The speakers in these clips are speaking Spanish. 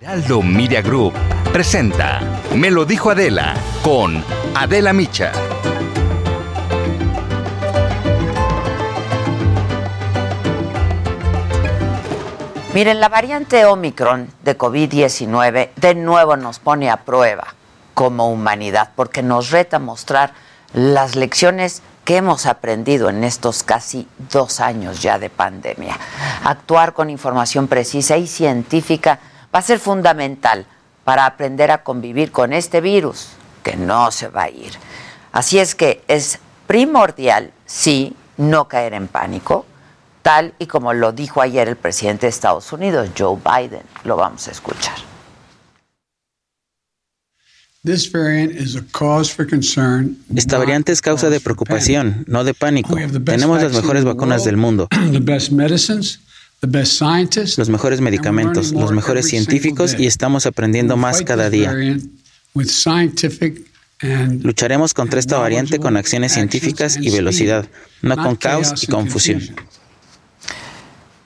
Heraldo Media Group presenta Me lo dijo Adela con Adela Micha. Miren, la variante Omicron de COVID-19 de nuevo nos pone a prueba como humanidad porque nos reta mostrar las lecciones que hemos aprendido en estos casi dos años ya de pandemia. Actuar con información precisa y científica va a ser fundamental para aprender a convivir con este virus que no se va a ir. Así es que es primordial, sí, no caer en pánico, tal y como lo dijo ayer el presidente de Estados Unidos, Joe Biden. Lo vamos a escuchar. Esta variante es causa de preocupación, no de pánico. Tenemos las mejores vacunas del mundo, los mejores medicamentos, los mejores científicos y estamos aprendiendo más cada día. Lucharemos contra esta variante con acciones científicas y velocidad, no con caos y confusión.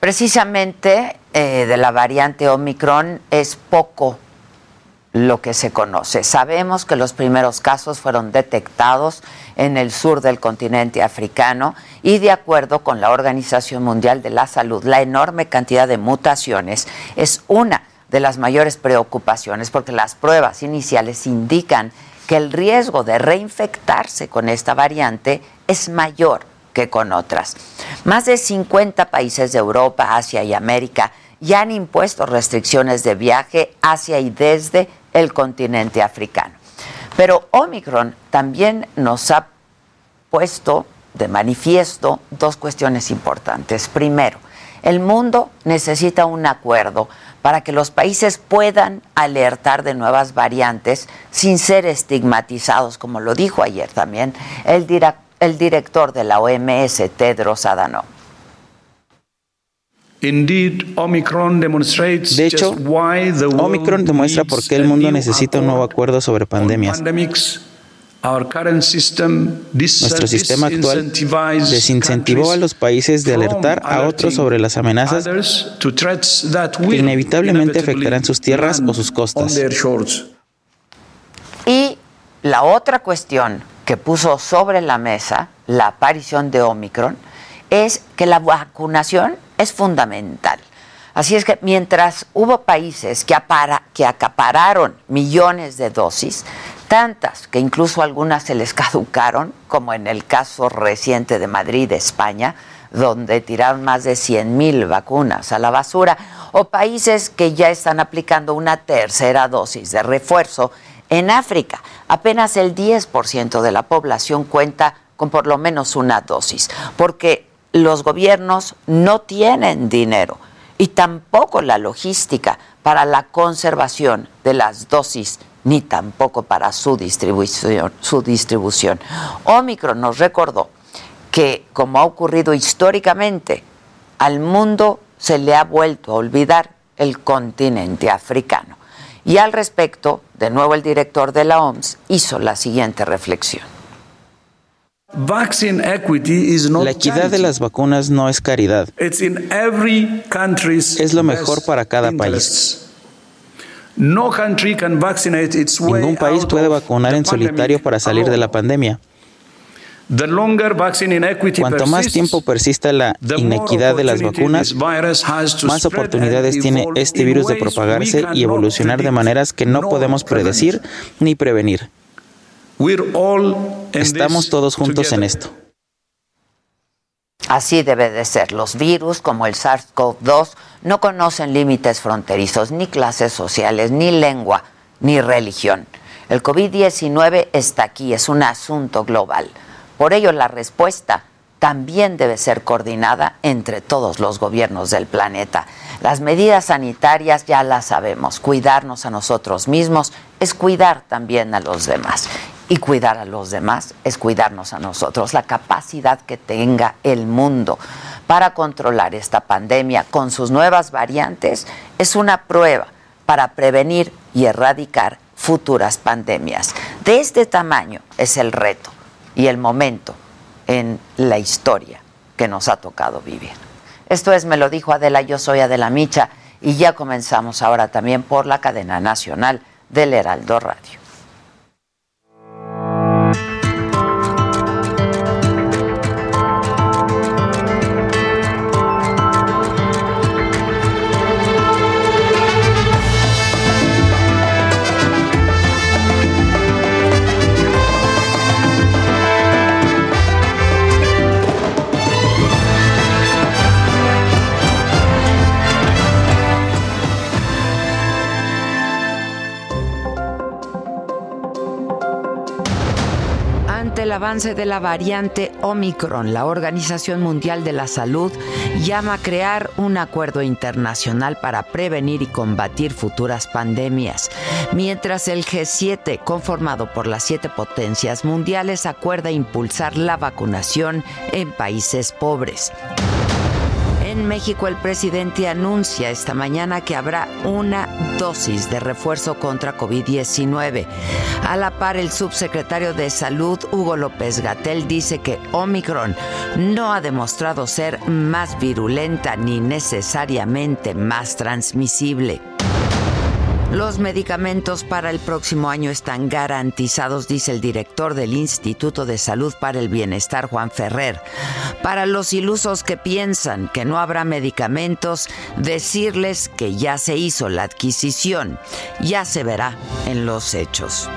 Precisamente eh, de la variante Omicron es poco lo que se conoce. Sabemos que los primeros casos fueron detectados en el sur del continente africano y de acuerdo con la Organización Mundial de la Salud, la enorme cantidad de mutaciones es una de las mayores preocupaciones porque las pruebas iniciales indican que el riesgo de reinfectarse con esta variante es mayor que con otras. Más de 50 países de Europa, Asia y América ya han impuesto restricciones de viaje hacia y desde el continente africano. Pero Omicron también nos ha puesto de manifiesto dos cuestiones importantes. Primero, el mundo necesita un acuerdo para que los países puedan alertar de nuevas variantes sin ser estigmatizados, como lo dijo ayer también el, director de la OMS, Tedros Adhanom. De hecho, Omicron demuestra por qué el mundo necesita un nuevo acuerdo sobre pandemias. Nuestro sistema actual desincentivó a los países de alertar a otros sobre las amenazas que inevitablemente afectarán sus tierras o sus costas. Y la otra cuestión que puso sobre la mesa la aparición de Omicron es que la vacunación es fundamental. Así es que mientras hubo países que, acapararon millones de dosis, tantas que incluso algunas se les caducaron, como en el caso reciente de Madrid, España, donde tiraron más de 100 mil vacunas a la basura, o países que ya están aplicando una tercera dosis de refuerzo. En África, apenas el 10% de la población cuenta con por lo menos una dosis, porque los gobiernos no tienen dinero y tampoco la logística para la conservación de las dosis ni tampoco para su distribución. Omicron nos recordó que, como ha ocurrido históricamente, al mundo se le ha vuelto a olvidar el continente africano. Y al respecto, de nuevo el director de la OMS hizo la siguiente reflexión. La equidad de las vacunas no es caridad. Es lo mejor para cada país. Ningún país puede vacunar en solitario para salir de la pandemia. Cuanto más tiempo persista la inequidad de las vacunas, más oportunidades tiene este virus de propagarse y evolucionar de maneras que no podemos predecir ni prevenir. Estamos todos juntos en esto. Así debe de ser. Los virus, como el SARS-CoV-2, no conocen límites fronterizos, ni clases sociales, ni lengua, ni religión. El COVID-19 está aquí, es un asunto global. Por ello, la respuesta también debe ser coordinada entre todos los gobiernos del planeta. Las medidas sanitarias ya las sabemos. Cuidarnos a nosotros mismos es cuidar también a los demás. Y cuidar a los demás es cuidarnos a nosotros. La capacidad que tenga el mundo para controlar esta pandemia con sus nuevas variantes es una prueba para prevenir y erradicar futuras pandemias. De este tamaño es el reto y el momento en la historia que nos ha tocado vivir. Esto es, me lo dijo Adela, yo soy Adela Micha y ya comenzamos ahora también por la cadena nacional del Heraldo Radio. Avance de la variante Omicron, la Organización Mundial de la Salud llama a crear un acuerdo internacional para prevenir y combatir futuras pandemias, mientras el G7, conformado por las siete potencias mundiales, acuerda impulsar la vacunación en países pobres. En México el presidente anuncia esta mañana que habrá una dosis de refuerzo contra COVID-19. A la par, el subsecretario de Salud, Hugo López Gatel, dice que Omicron no ha demostrado ser más virulenta ni necesariamente más transmisible. Los medicamentos para el próximo año están garantizados, dice el director del Instituto de Salud para el Bienestar, Juan Ferrer. Para los ilusos que piensan que no habrá medicamentos, decirles que ya se hizo la adquisición, ya se verá en los hechos.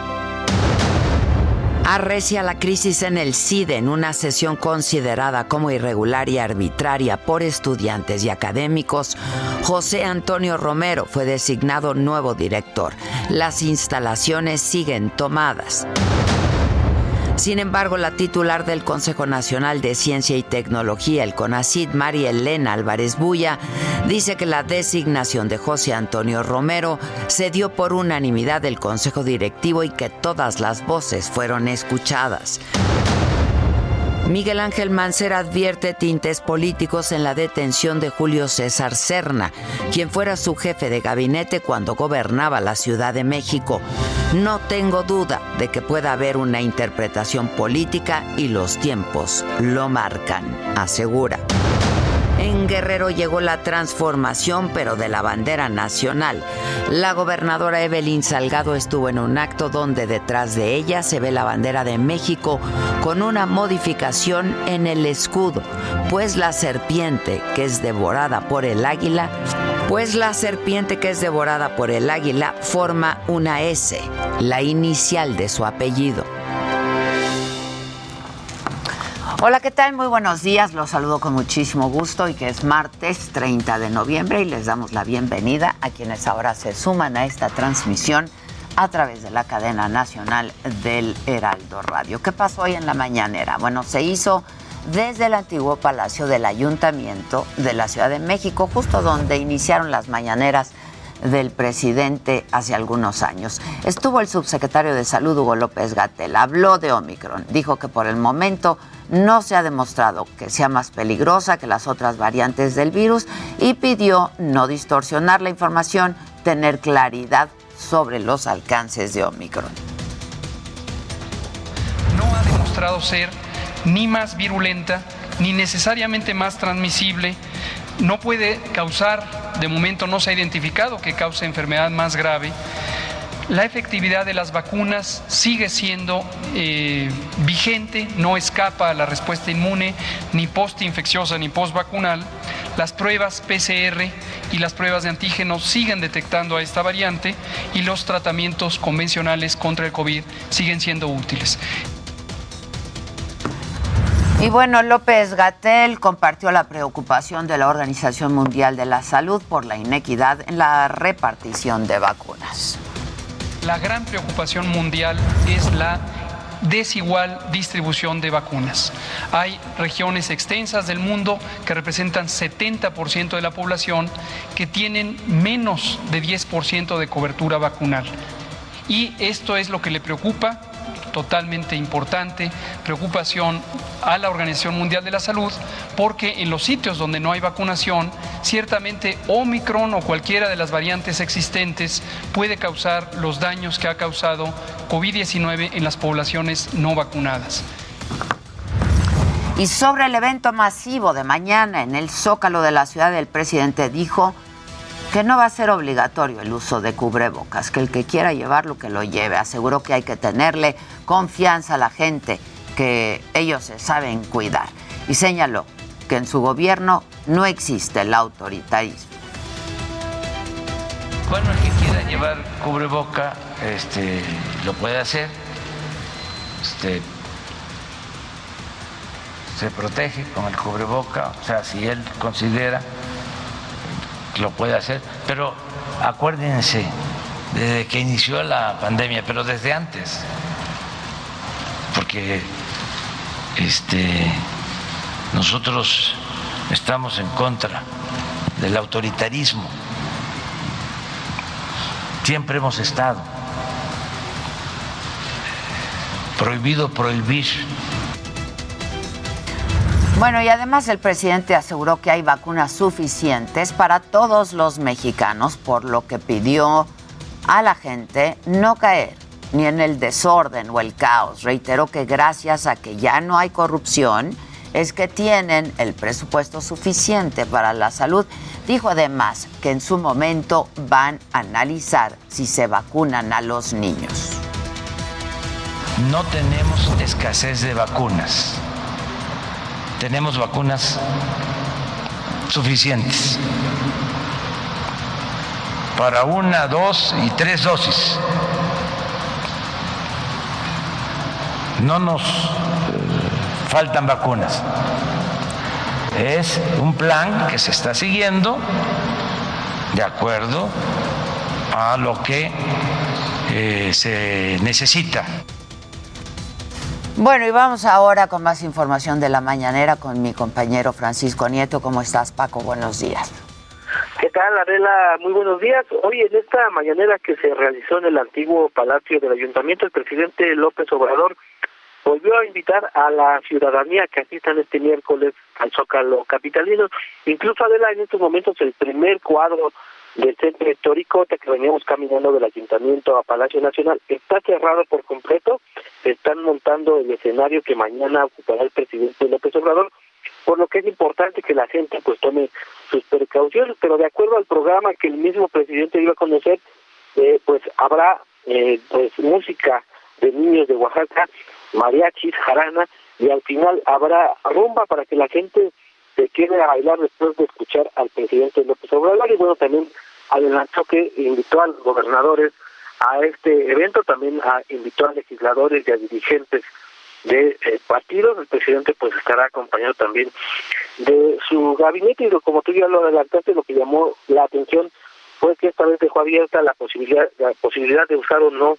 Arrecia la crisis en el CIDE en una sesión considerada como irregular y arbitraria por estudiantes y académicos. José Antonio Romero fue designado nuevo director. Las instalaciones siguen tomadas. Sin embargo, la titular del Consejo Nacional de Ciencia y Tecnología, el CONACID, María Elena Álvarez Bulla, dice que la designación de José Antonio Romero se dio por unanimidad del Consejo Directivo y que todas las voces fueron escuchadas. Miguel Ángel Mancera advierte tintes políticos en la detención de Julio César Serna, quien fuera su jefe de gabinete cuando gobernaba la Ciudad de México. No tengo duda de que pueda haber una interpretación política y los tiempos lo marcan, asegura. En Guerrero llegó la transformación, pero de la bandera nacional. La gobernadora Evelyn Salgado estuvo en un acto donde detrás de ella se ve la bandera de México con una modificación en el escudo, pues la serpiente que es devorada por el águila pues la serpiente que es devorada por el águila forma una S, la inicial de su apellido. Hola, ¿qué tal? Muy buenos días. Los saludo con muchísimo gusto y que es martes 30 de noviembre y les damos la bienvenida a quienes ahora se suman a esta transmisión a través de la cadena nacional del Heraldo Radio. ¿Qué pasó hoy en la mañanera? Bueno, se hizo desde el antiguo Palacio del Ayuntamiento de la Ciudad de México, justo donde iniciaron las mañaneras del presidente hace algunos años. Estuvo el subsecretario de Salud, Hugo López Gatel, habló de Omicron, dijo que por el momento no se ha demostrado que sea más peligrosa que las otras variantes del virus y pidió no distorsionar la información, tener claridad sobre los alcances de Omicron. No ha demostrado ser ni más virulenta, ni necesariamente más transmisible, no puede causar, de momento no se ha identificado que cause enfermedad más grave. La efectividad de las vacunas sigue siendo eh, vigente, no escapa a la respuesta inmune, ni postinfecciosa ni postvacunal. Las pruebas PCR y las pruebas de antígenos siguen detectando a esta variante y los tratamientos convencionales contra el COVID siguen siendo útiles. Y bueno, López Gatel compartió la preocupación de la Organización Mundial de la Salud por la inequidad en la repartición de vacunas. La gran preocupación mundial es la desigual distribución de vacunas. Hay regiones extensas del mundo que representan 70% de la población que tienen menos de 10% de cobertura vacunal. Y esto es lo que le preocupa totalmente importante, preocupación a la Organización Mundial de la Salud, porque en los sitios donde no hay vacunación, ciertamente Omicron o cualquiera de las variantes existentes puede causar los daños que ha causado COVID-19 en las poblaciones no vacunadas. Y sobre el evento masivo de mañana en el Zócalo de la ciudad, el presidente dijo que no va a ser obligatorio el uso de cubrebocas, que el que quiera llevarlo, que lo lleve. Aseguró que hay que tenerle confianza a la gente, que ellos se saben cuidar. Y señaló que en su gobierno no existe el autoritarismo. Bueno, el que quiera llevar cubreboca este, lo puede hacer. Este, se protege con el cubreboca, o sea, si él considera lo puede hacer, pero acuérdense, desde que inició la pandemia, pero desde antes, porque este, nosotros estamos en contra del autoritarismo, siempre hemos estado. Prohibido prohibir bueno, y además el presidente aseguró que hay vacunas suficientes para todos los mexicanos, por lo que pidió a la gente no caer ni en el desorden o el caos. Reiteró que gracias a que ya no hay corrupción, es que tienen el presupuesto suficiente para la salud. Dijo además que en su momento van a analizar si se vacunan a los niños. No tenemos escasez de vacunas tenemos vacunas suficientes para una, dos y tres dosis. No nos eh, faltan vacunas. Es un plan que se está siguiendo de acuerdo a lo que eh, se necesita. Bueno, y vamos ahora con más información de la mañanera con mi compañero Francisco Nieto. ¿Cómo estás, Paco? Buenos días. ¿Qué tal, Adela? Muy buenos días. Hoy en esta mañanera que se realizó en el antiguo Palacio del Ayuntamiento, el presidente López Obrador volvió a invitar a la ciudadanía que asistan este miércoles al Zócalo Capitalino. Incluso, Adela, en estos momentos el primer cuadro del centro histórico que veníamos caminando del ayuntamiento a Palacio Nacional está cerrado por completo. Están montando el escenario que mañana ocupará el presidente López Obrador, por lo que es importante que la gente pues tome sus precauciones, pero de acuerdo al programa que el mismo presidente iba a conocer, eh, pues habrá eh, pues música de niños de Oaxaca, mariachis, jarana, y al final habrá rumba para que la gente se quede a bailar después de escuchar al presidente López Obrador y bueno también adelantó que invitó a los gobernadores a este evento, también a, invitó a legisladores y a dirigentes de eh, partidos. El presidente pues estará acompañado también de su gabinete y como tú ya lo adelantaste, lo que llamó la atención fue que esta vez dejó abierta la posibilidad, la posibilidad de usar o no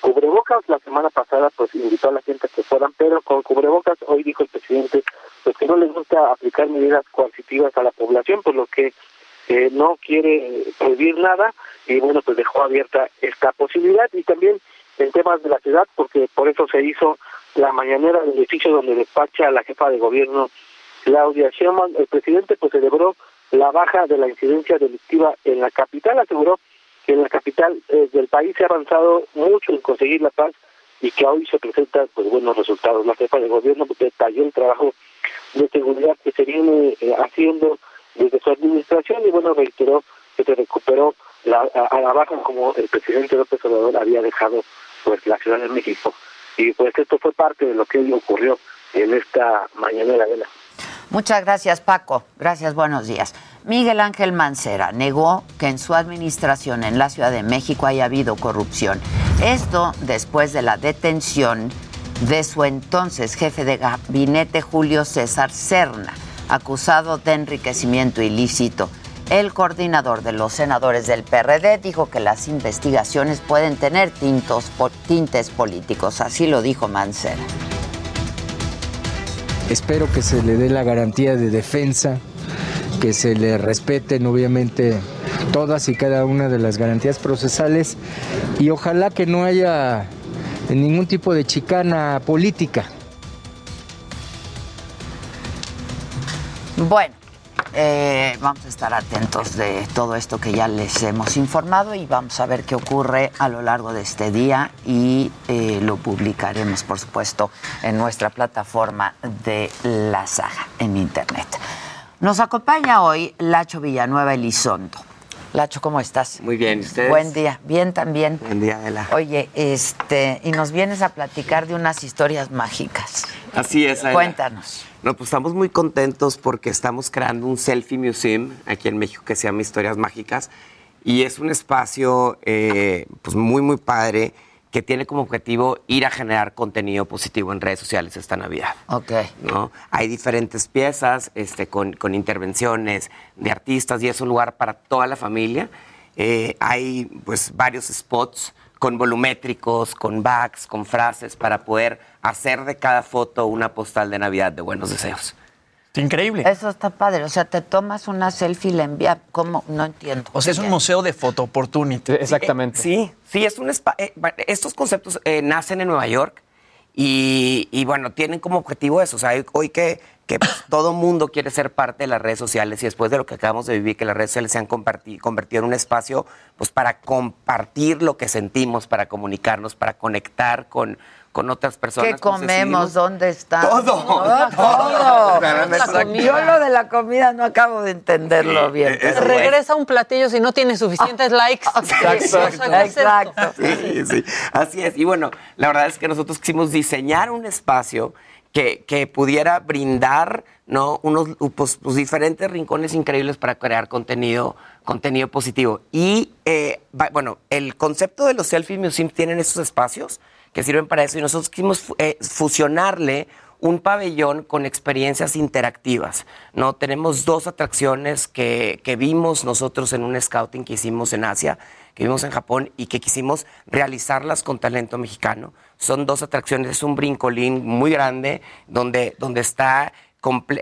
cubrebocas. La semana pasada pues invitó a la gente a que fueran, pero con cubrebocas hoy dijo el presidente pues que no les gusta aplicar medidas coercitivas a la población, por lo que eh, no quiere prohibir nada. Y bueno, pues dejó abierta esta posibilidad. Y también en temas de la ciudad, porque por eso se hizo la mañanera del edificio donde despacha la jefa de gobierno Claudia Sheinbaum, el presidente pues celebró la baja de la incidencia delictiva en la capital, aseguró que en la capital eh, del país se ha avanzado mucho en conseguir la paz y que hoy se presentan pues buenos resultados. La jefa de gobierno detalló el trabajo de seguridad que se viene eh, haciendo desde su administración y bueno, reiteró que se recuperó la, a, la baja como el presidente López Obrador había dejado pues la Ciudad de México. Y pues esto fue parte de lo que ocurrió en esta mañanera de la... Muchas gracias, Paco. Gracias, buenos días. Miguel Ángel Mancera negó que en su administración en la Ciudad de México haya habido corrupción. Esto después de la detención de su entonces jefe de gabinete, Julio César Serna acusado de enriquecimiento ilícito El coordinador de los senadores del PRD dijo que las investigaciones pueden tener tintos, tintes políticos, así lo dijo Mancera. Espero que se le dé la garantía de defensa, que se le respeten obviamente todas y cada una de las garantías procesales y ojalá que no haya ningún tipo de chicana política. Bueno, eh, vamos a estar atentos de todo esto que ya les hemos informado y vamos a ver qué ocurre a lo largo de este día y eh, lo publicaremos, por supuesto, en nuestra plataforma de la saga en internet. Nos acompaña hoy Lacho Villanueva Elizondo. Lacho, ¿cómo estás? Muy bien, ¿ustedes? Buen día, bien también. Buen día, Adela. Oye, este, y nos vienes a platicar de unas historias mágicas. Así es, Adela. Cuéntanos. No, pues estamos muy contentos porque estamos creando un selfie museum aquí en México que se llama Historias Mágicas y es un espacio eh, pues muy, muy padre que tiene como objetivo ir a generar contenido positivo en redes sociales esta Navidad. Ok. ¿no? Hay diferentes piezas este, con, con intervenciones de artistas y es un lugar para toda la familia. Eh, hay pues varios spots con volumétricos, con backs, con frases para poder hacer de cada foto una postal de Navidad de buenos deseos. Increíble. Eso está padre. O sea, te tomas una selfie y la envías. ¿Cómo? No entiendo. O sea, es un museo de photo opportunity. Exactamente. Sí, sí, es un eh, estos conceptos eh, nacen en Nueva York y, y, bueno, tienen como objetivo eso. O sea, hoy que, que pues, todo mundo quiere ser parte de las redes sociales y después de lo que acabamos de vivir, que las redes sociales se han convertido en un espacio pues para compartir lo que sentimos, para comunicarnos, para conectar con, con otras personas. ¿Qué comemos? ¿Dónde está? Todo. todo. Yo lo de la comida no acabo de entenderlo bien. Regresa un platillo si no tiene suficientes likes. Exacto. Exacto. Sí, sí. Así es. Y bueno, la verdad es que nosotros quisimos diseñar un espacio que, que pudiera brindar ¿no? unos pues, pues, diferentes rincones increíbles para crear contenido, contenido positivo. Y eh, bueno, el concepto de los selfie museums tienen estos espacios que sirven para eso y nosotros quisimos eh, fusionarle un pabellón con experiencias interactivas. ¿no? Tenemos dos atracciones que, que, vimos nosotros en un scouting que hicimos en Asia, que vimos en Japón y que quisimos realizarlas con talento mexicano. Son dos atracciones, es un brincolín muy grande donde, donde está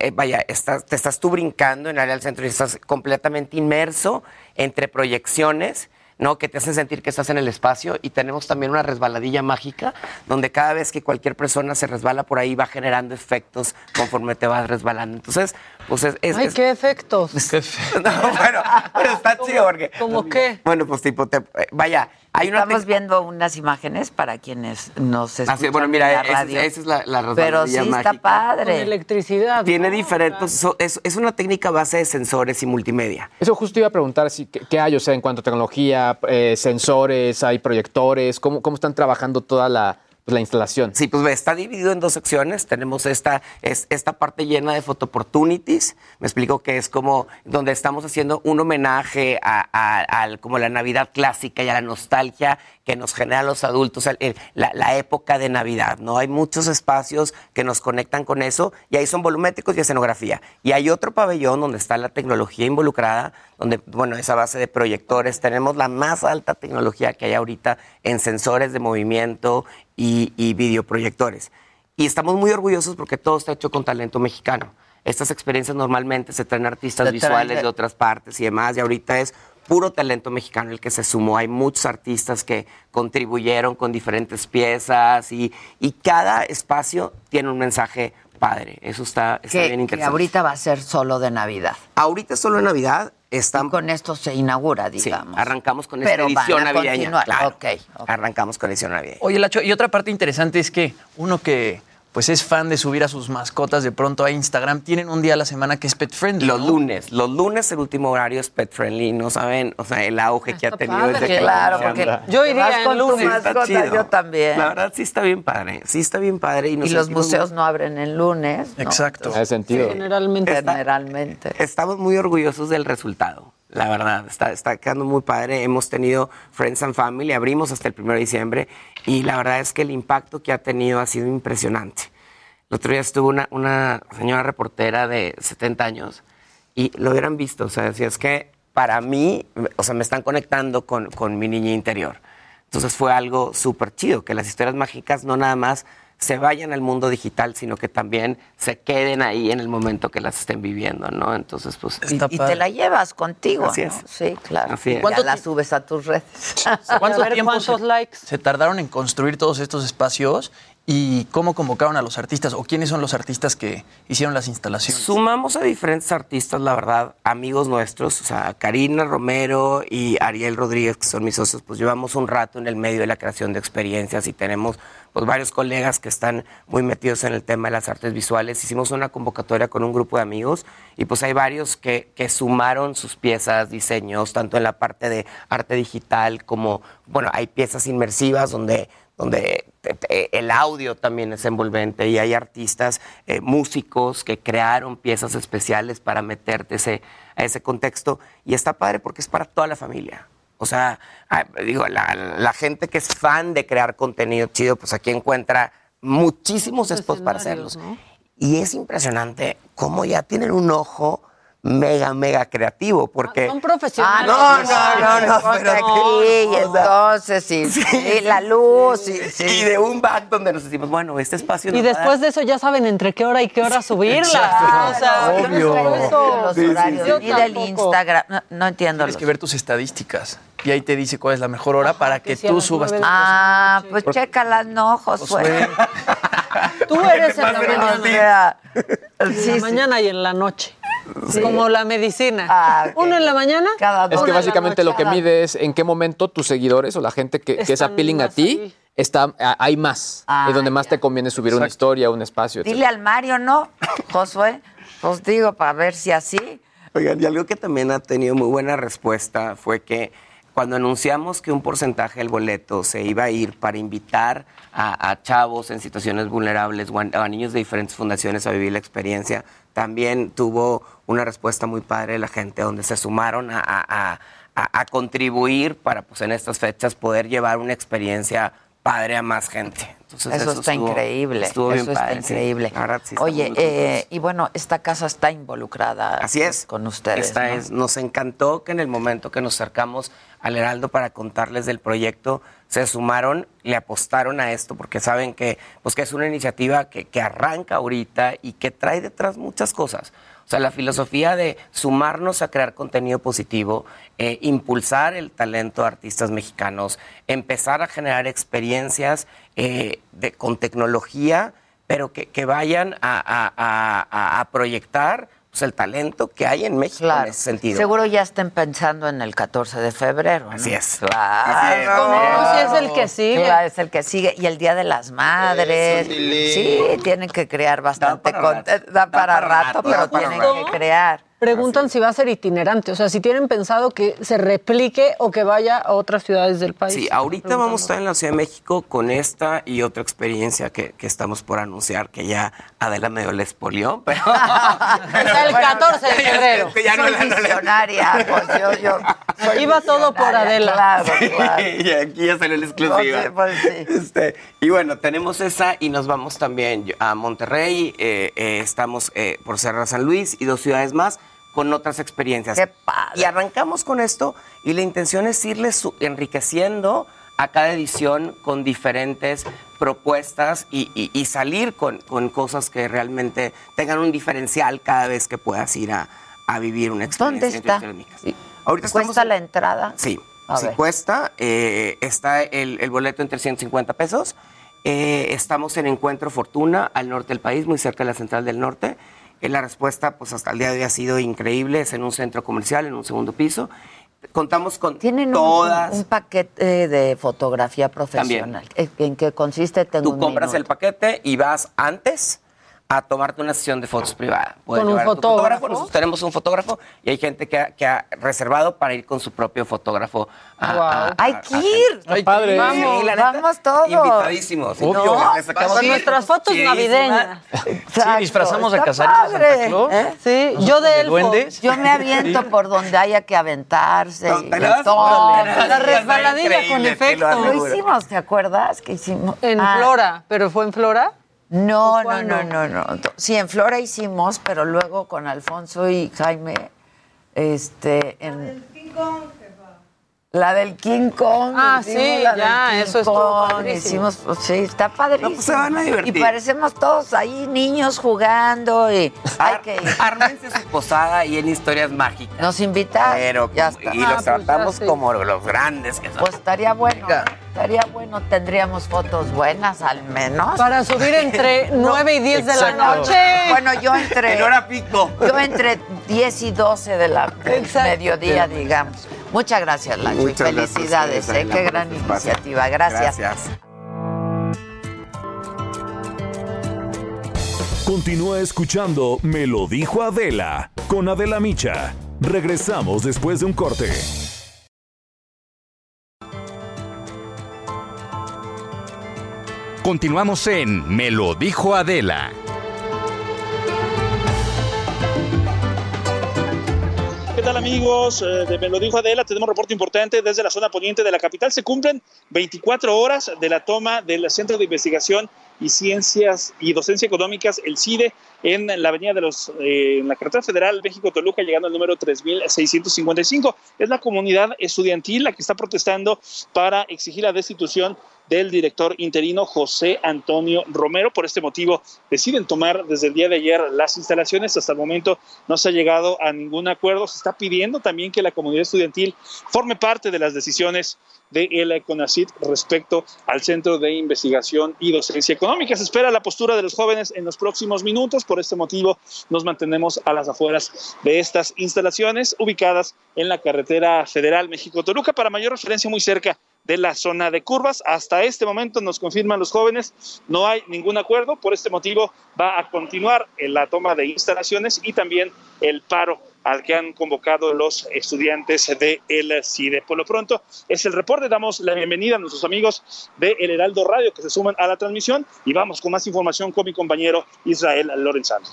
eh, vaya, estás, te estás tú brincando en el área del centro y estás completamente inmerso entre proyecciones ¿no? que te hacen sentir que estás en el espacio y tenemos también una resbaladilla mágica donde cada vez que cualquier persona se resbala por ahí va generando efectos conforme te vas resbalando. Entonces, pues es... Ay, ¿qué efectos? no, bueno, pero está chido porque... ¿Cómo qué? Bueno, pues tipo, te, eh, vaya, hay Estamos viendo unas imágenes para quienes nos escuchan Así, bueno, mira, en la radio. Esa, es la, la Pero sí mágica. está padre. Con electricidad. Tiene ¿no? diferentes... es, es, una técnica base de sensores y multimedia. Eso justo iba a preguntar, si, ¿qué, ¿qué, hay? O sea, en cuanto a tecnología, eh, sensores, hay proyectores, ¿cómo, cómo están trabajando toda la, pues, la instalación. Sí, pues está dividido en dos secciones. Tenemos esta, es, esta parte llena de photo opportunities. Me explico que es como donde estamos haciendo un homenaje a, a, como la Navidad clásica y a la nostalgia que nos generan los adultos, la, la, época de Navidad, ¿no? Hay muchos espacios que nos conectan con eso y ahí son volumétricos y escenografía. Y hay otro pabellón donde está la tecnología involucrada, donde, bueno, esa base de proyectores, tenemos la más alta tecnología que hay ahorita en sensores de movimiento y, y videoproyectores. Y estamos muy orgullosos porque todo está hecho con talento mexicano. Estas experiencias normalmente se traen artistas visuales de otras partes y demás, y ahorita es puro talento mexicano el que se sumó. Hay muchos artistas que contribuyeron con diferentes piezas y, y cada espacio tiene un mensaje padre. Eso está, está que, bien interesante. Que ahorita va a ser solo de Navidad. Ahorita solo de Navidad. Están... Y con esto se inaugura, digamos. Sí, arrancamos con Pero esta edición van a navideña. Claro, okay, ok. Arrancamos con edición navideña. Oye, Lacho, y otra parte interesante es que uno que pues es fan de subir a sus mascotas de pronto a Instagram, tienen un día a la semana que es pet friendly. Los ¿no? lunes, los lunes el último horario es pet friendly, no saben, o sea, el auge que ha tenido desde que Claro, la porque. Yo iría en con tu lunes. Está mascota, chido. yo también. La verdad sí está bien padre, sí está bien padre. Y, nos y los museos muy- no abren el lunes. ¿no? Exacto. En ese sentido. Generalmente. Generalmente. Estamos muy orgullosos del resultado. La verdad, está, está quedando muy padre. Hemos tenido Friends and Family, abrimos hasta el 1 de diciembre y la verdad es que el impacto que ha tenido ha sido impresionante. El otro día estuvo una, una señora reportera de 70 años y lo hubieran visto. O sea, decía, es que para mí, o sea, me están conectando con, con mi niña interior. Entonces fue algo súper chido, que las historias mágicas no nada más se vayan al mundo digital, sino que también se queden ahí en el momento que las estén viviendo, ¿no? Entonces, pues... Y, y te la llevas contigo, Así ¿no? es. Sí, claro. Así es. Ya ¿Cuánto la subes a tus redes. ¿Cuánto tiempo se, likes. se tardaron en construir todos estos espacios y cómo convocaron a los artistas o quiénes son los artistas que hicieron las instalaciones? Sumamos a diferentes artistas, la verdad, amigos nuestros, o sea, Karina Romero y Ariel Rodríguez, que son mis socios, pues llevamos un rato en el medio de la creación de experiencias y tenemos pues varios colegas que están muy metidos en el tema de las artes visuales. Hicimos una convocatoria con un grupo de amigos y pues hay varios que, que sumaron sus piezas, diseños, tanto en la parte de arte digital como, bueno, hay piezas inmersivas donde donde te- el audio también es envolvente y hay artistas, eh, músicos que crearon piezas especiales para meterte ese, a ese contexto y está padre porque es para toda la familia. O sea, ah, digo, la, la gente que es fan de crear contenido chido, pues aquí encuentra muchísimos spots para hacerlos. Y es impresionante cómo ya tienen un ojo mega, mega creativo, porque... Son profesionales. no, no, no, no, Ponte pero aquí, entonces, y, y la luz, y, sí. Y de un back donde nos decimos, bueno, este espacio Y después de eso ya saben entre qué hora y qué hora subirla. O sea, Yo no sé los Sí, sí, horarios, Yo ni del. Instagram, no, no entiendo. Tienes que ver tus estadísticas y ahí te dice cuál es la mejor hora para que sí, tú subas tus de Ah, pues chécalas, no, Josué. Tú eres sea, En la mañana y en la noche. Como la medicina. Ah. Uno en la mañana. cada Es dos que de la básicamente lo que mide es en qué momento tus seguidores o la gente que, que es appealing a ti ahí. está a- hay más Ah, y donde más ya. te conviene subir una historia, un espacio, etc. Dile al Mario, ¿no? Josué, pues digo, para ver si así. Oigan, y algo que también ha tenido muy buena respuesta fue que cuando anunciamos que un porcentaje del boleto se iba a ir para invitar a, a chavos en situaciones vulnerables o a, a niños de diferentes fundaciones a vivir la experiencia, también tuvo una respuesta muy padre de la gente, donde se sumaron a, a- a- contribuir para, pues en estas fechas, poder llevar una experiencia padre a más gente. Entonces, Eso, está estuvo- increíble. estuvo bien eso está padre, sí. increíble. Sí, Oye, eh, y bueno, esta casa está involucrada Así es. con ustedes. Esta ¿no? es, nos encantó que en el momento que nos acercamos al Heraldo para contarles del proyecto, se sumaron, le apostaron a esto, porque saben que, pues, que es una iniciativa que, que arranca ahorita y que trae detrás muchas cosas. O sea, la filosofía de sumarnos a crear contenido positivo, eh, impulsar el talento de artistas mexicanos, empezar a generar experiencias eh, con tecnología, pero que, vayan a proyectar pues, el talento que hay en México en ese sentido. Seguro ya estén pensando en el 14 de febrero. ¿no? Así es. Claro. Así es. Como si es el que sigue. Claro, es el que sigue. Y el Día de las Madres. Sí, tienen que crear bastante para contenido. rato. Da Da para para rato, pero da para tienen rato. que crear. Preguntan si va a ser itinerante, o sea, si tienen pensado que se replique o que vaya a otras ciudades del país. Sí, ahorita vamos a estar en la Ciudad de México con esta y otra experiencia que, que estamos por anunciar, que ya Adela medio les polió, pero... Hasta el 14 de febrero. Ya no Soy la- no la- visionaria, pues yo, soy va todo por Adela. Claro, claro. y aquí ya salió la exclusiva. Pues sí. Este, y bueno, tenemos esa y nos vamos también a Monterrey, eh, eh, estamos eh, por Cerrar San Luis y dos ciudades más con otras experiencias. Qué padre. Y arrancamos con esto y la intención es irles enriqueciendo a cada edición con diferentes propuestas y, y- y salir con, con cosas que realmente tengan un diferencial cada vez que puedas ir a, a vivir una ¿Dónde experiencia. está? gastronómica. Ahorita estamos ¿Cuesta en- la entrada? Sí, A sí ver. cuesta. eh, está el, el boleto en 350 pesos. Eh, estamos en Encuentro Fortuna, al norte del país, muy cerca de la Central del Norte. Eh, la respuesta, pues hasta el día de hoy ha sido increíble. Es en un centro comercial, en un segundo piso. Contamos con Tienen un- todas. un, un paquete de fotografía profesional. ¿En en qué consiste? Tengo Tú compras el paquete y vas antes a tomarte una sesión de fotos privada. Puedes ¿Con un a fotógrafo? Nosotros tenemos un fotógrafo y hay gente que ha, que ha reservado para ir con su propio fotógrafo. a- Guau. a- a- ¡Hay a- que ir! Ay, padre. Vamos, Sí, la neta, vamos todos. Invitadísimos. Obvio. No, sacamos Con nuestras fotos navideñas. Exacto, disfrazamos de está Casarín Santa padre, Claus. ¿eh? Sí, yo de ¿De elfo. duendes? Yo me aviento por donde haya que aventarse. No, y te de la todo. resbaladilla con efecto. lo hicimos, ¿te acuerdas? Que hicimos. En Ah, Flora, pero fue en Flora. No, no, no, no, no. Sí, en Flora hicimos, pero luego con Alfonso y Jaime Este, en, la del King Kong. Ah, sí, la ya, del King eso Kong, padrísimo. Hicimos, pues, sí, está padrísimo. No, pues, se van a divertir. Y parecemos todos ahí niños jugando y hay que ir. Ármense su posada y en historias mágicas. Nos invitan. Pero, ya está. y Ah, los pues, tratamos ya sí. como los grandes que son. Pues estaría bueno. Estaría bueno, tendríamos fotos buenas al menos. Para subir entre 9 y 10 de la noche. Bueno, yo entre. En hora pico. Yo entre 10 y 12 de la Exacto. mediodía, digamos. Muchas gracias, Lacho. y Muchas felicidades, ¿eh? Qué gran este iniciativa. Gracias. Gracias. Continúa escuchando Me lo dijo Adela con Adela Micha. Regresamos después de un corte. Continuamos en Me lo dijo Adela. Tal amigos? Eh, Me lo dijo Adela, tenemos un reporte importante desde la zona poniente de la capital. Se cumplen 24 horas de la toma del Centro de Investigación y Ciencias y Docencia Económicas, el CIDE, en la avenida de los, eh, en la carretera federal México-Toluca, llegando al número 3655. Es la comunidad estudiantil la que está protestando para exigir la destitución del director interino José Antonio Romero. Por este motivo deciden tomar desde el día de ayer las instalaciones. Hasta el momento no se ha llegado a ningún acuerdo. Se está pidiendo también que la comunidad estudiantil forme parte de las decisiones de el CONACIT respecto al Centro de Investigación y Docencia Económica. Se espera la postura de los jóvenes en los próximos minutos. Por este motivo nos mantenemos a las afueras de estas instalaciones ubicadas en la carretera federal México-Toluca. Para mayor referencia, muy cerca de la zona de curvas. Hasta este momento nos confirman los jóvenes, no hay ningún acuerdo. Por este motivo va a continuar en la toma de instalaciones y también el paro al que han convocado los estudiantes de el CIDE. Por lo pronto es el reporte. Damos la bienvenida a nuestros amigos de El Heraldo Radio que se suman a la transmisión y vamos con más información con mi compañero Israel Lorenzano.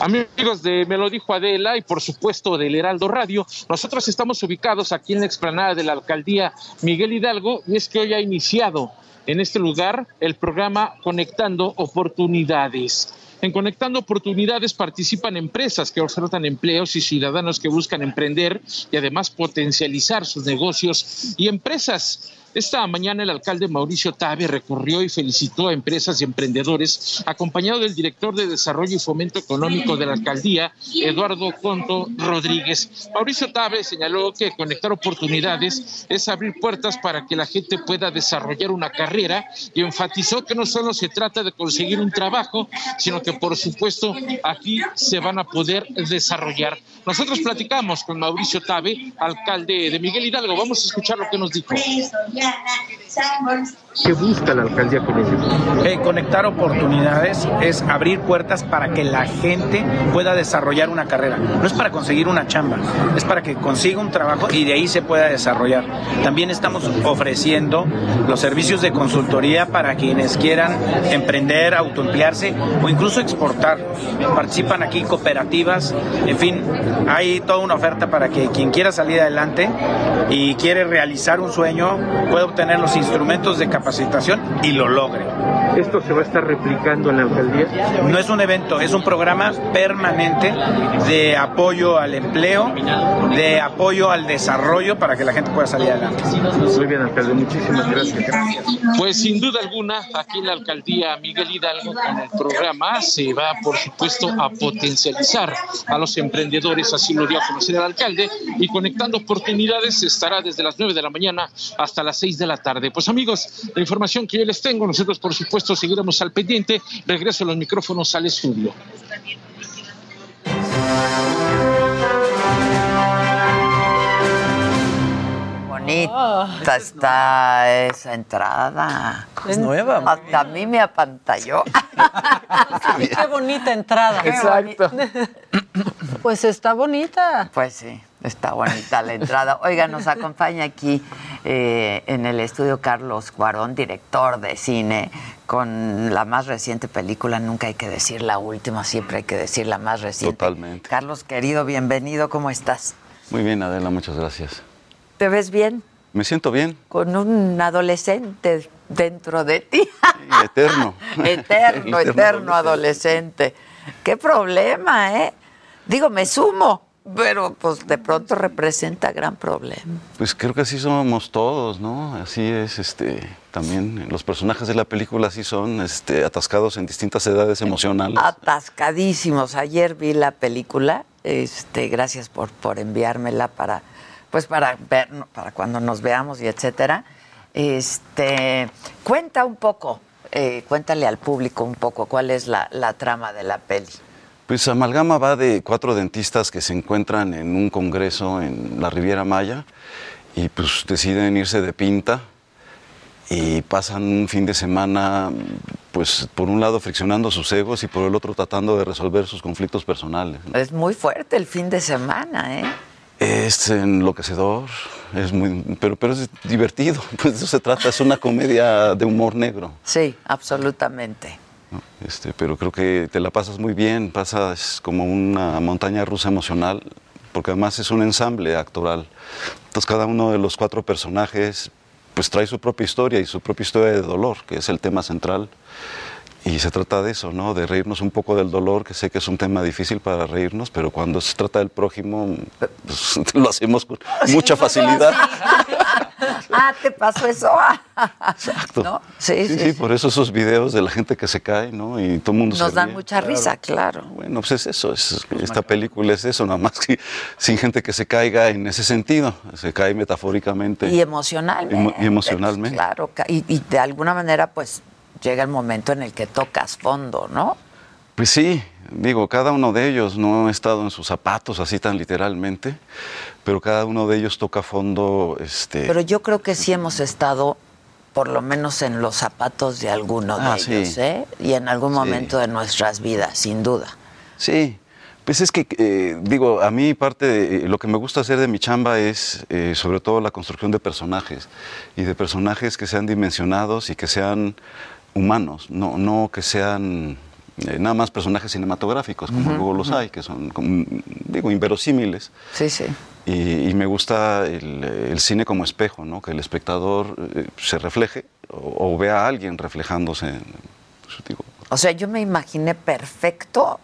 Amigos de Me lo dijo Adela y por supuesto del Heraldo Radio, nosotros estamos ubicados aquí en la explanada de la alcaldía Miguel Hidalgo y es que hoy ha iniciado en este lugar el programa Conectando Oportunidades. En Conectando Oportunidades participan empresas que ofertan empleos y ciudadanos que buscan emprender y además potencializar sus negocios y empresas. Esta mañana el alcalde Mauricio Tabe recorrió y felicitó a empresas y emprendedores, acompañado del director de Desarrollo y Fomento Económico de la alcaldía, Eduardo Conto Rodríguez. Mauricio Tabe señaló que conectar oportunidades es abrir puertas para que la gente pueda desarrollar una carrera y enfatizó que no solo se trata de conseguir un trabajo, sino que por supuesto aquí se van a poder desarrollar. Nosotros platicamos con Mauricio Tabe, alcalde de Miguel Hidalgo. Vamos a escuchar lo que nos dijo. Yeah, ¿Qué busca la alcaldía con ello? Eh, conectar oportunidades es abrir puertas para que la gente pueda desarrollar una carrera. No es para conseguir una chamba, es para que consiga un trabajo y de ahí se pueda desarrollar. También estamos ofreciendo los servicios de consultoría para quienes quieran emprender, autoemplearse o incluso exportar. Participan aquí cooperativas, en fin, hay toda una oferta para que quien quiera salir adelante y quiere realizar un sueño pueda obtener los instrumentos de capacitación y lo logre. ¿Esto se va a estar replicando en la alcaldía? No es un evento, es un programa permanente de apoyo al empleo, de apoyo al desarrollo para que la gente pueda salir adelante. Muy bien, alcalde, muchísimas gracias. Pues sin duda alguna, aquí en la alcaldía Miguel Hidalgo con el programa se va, por supuesto, a potencializar a los emprendedores, así lo dio a conocer el alcalde, y conectando oportunidades estará desde las 9 de la mañana hasta las 6 de la tarde. Pues amigos, la información que yo les tengo, nosotros por supuesto seguiremos al pendiente. Regreso los micrófonos al estudio. Bonita está esa entrada. Es nueva. Hasta a mí me apantalló. Qué bonita entrada. Exacto. Pues está bonita. Pues sí, está bonita la entrada. Oiga, nos acompaña aquí eh, en el estudio Carlos Cuarón, director de cine, con la más reciente película. Nunca hay que decir la última, siempre hay que decir la más reciente. Totalmente. Carlos, querido, bienvenido. ¿Cómo estás? Muy bien, Adela, muchas gracias. ¿Te ves bien? Me siento bien, Con un adolescente dentro de ti. eterno. eterno, eterno adolescente. Qué problema, ¿eh? Digo, me sumo. pero pues de pronto representa gran problema. Pues creo que así somos todos, ¿no? Así es, este, también los personajes de la película así son, este, atascados en distintas edades emocionales. Atascadísimos. Ayer vi la película, este, gracias por, por enviármela para, pues para ver, para cuando nos veamos y etcétera. Este, cuenta un poco, eh, cuéntale al público un poco cuál es la, la trama de la peli. Pues Amalgama va de cuatro dentistas que se encuentran en un congreso en la Riviera Maya y pues deciden irse de pinta y pasan un fin de semana pues por un lado friccionando sus egos y por el otro tratando de resolver sus conflictos personales. Es muy fuerte el fin de semana, ¿eh? Es enloquecedor, es muy, pero, pero es divertido, pues de eso se trata, es una comedia de humor negro. Sí, absolutamente. Este, pero creo que te la pasas muy bien, pasas como una montaña rusa emocional, porque además es un ensamble actoral. Entonces cada uno de los cuatro personajes pues trae su propia historia y su propia historia de dolor, que es el tema central. Y se trata de eso, ¿no? De reírnos un poco del dolor, que sé que es un tema difícil para reírnos, pero cuando se trata del prójimo, pues, lo hacemos con mucha facilidad. ah, te pasó eso. Exacto. ¿No? Sí, sí, por eso esos videos de la gente que se cae, ¿no? Y todo el mundo Nos se dan ríe. mucha risa, claro. Bueno, pues es eso, es- esta película es eso, nada más que sin gente que se caiga en ese sentido, se cae metafóricamente. Y emocionalmente. Emo- y emocionalmente. Claro, ca- y, y de alguna manera, pues llega el momento en el que tocas fondo, ¿no? Pues sí, digo, cada uno de ellos no he estado en sus zapatos así tan literalmente, pero cada uno de ellos toca fondo, este, Pero yo creo que sí hemos estado, por lo menos en los zapatos de alguno Ah, de sí. ellos, ¿eh? Y en algún momento de nuestras vidas, sin duda. Sí, pues es que, eh, digo, a mí parte de lo que me gusta hacer de mi chamba es eh, sobre todo la construcción de personajes y de personajes que sean dimensionados y que sean humanos, no, no que sean eh, nada más personajes cinematográficos, como luego los hay, que son, como, digo, inverosímiles. Sí, sí. Y, y me gusta el, el cine como espejo, ¿no? que el espectador eh, se refleje o, o vea a alguien reflejándose. en- pues, digo, O sea, yo me imaginé perfecto,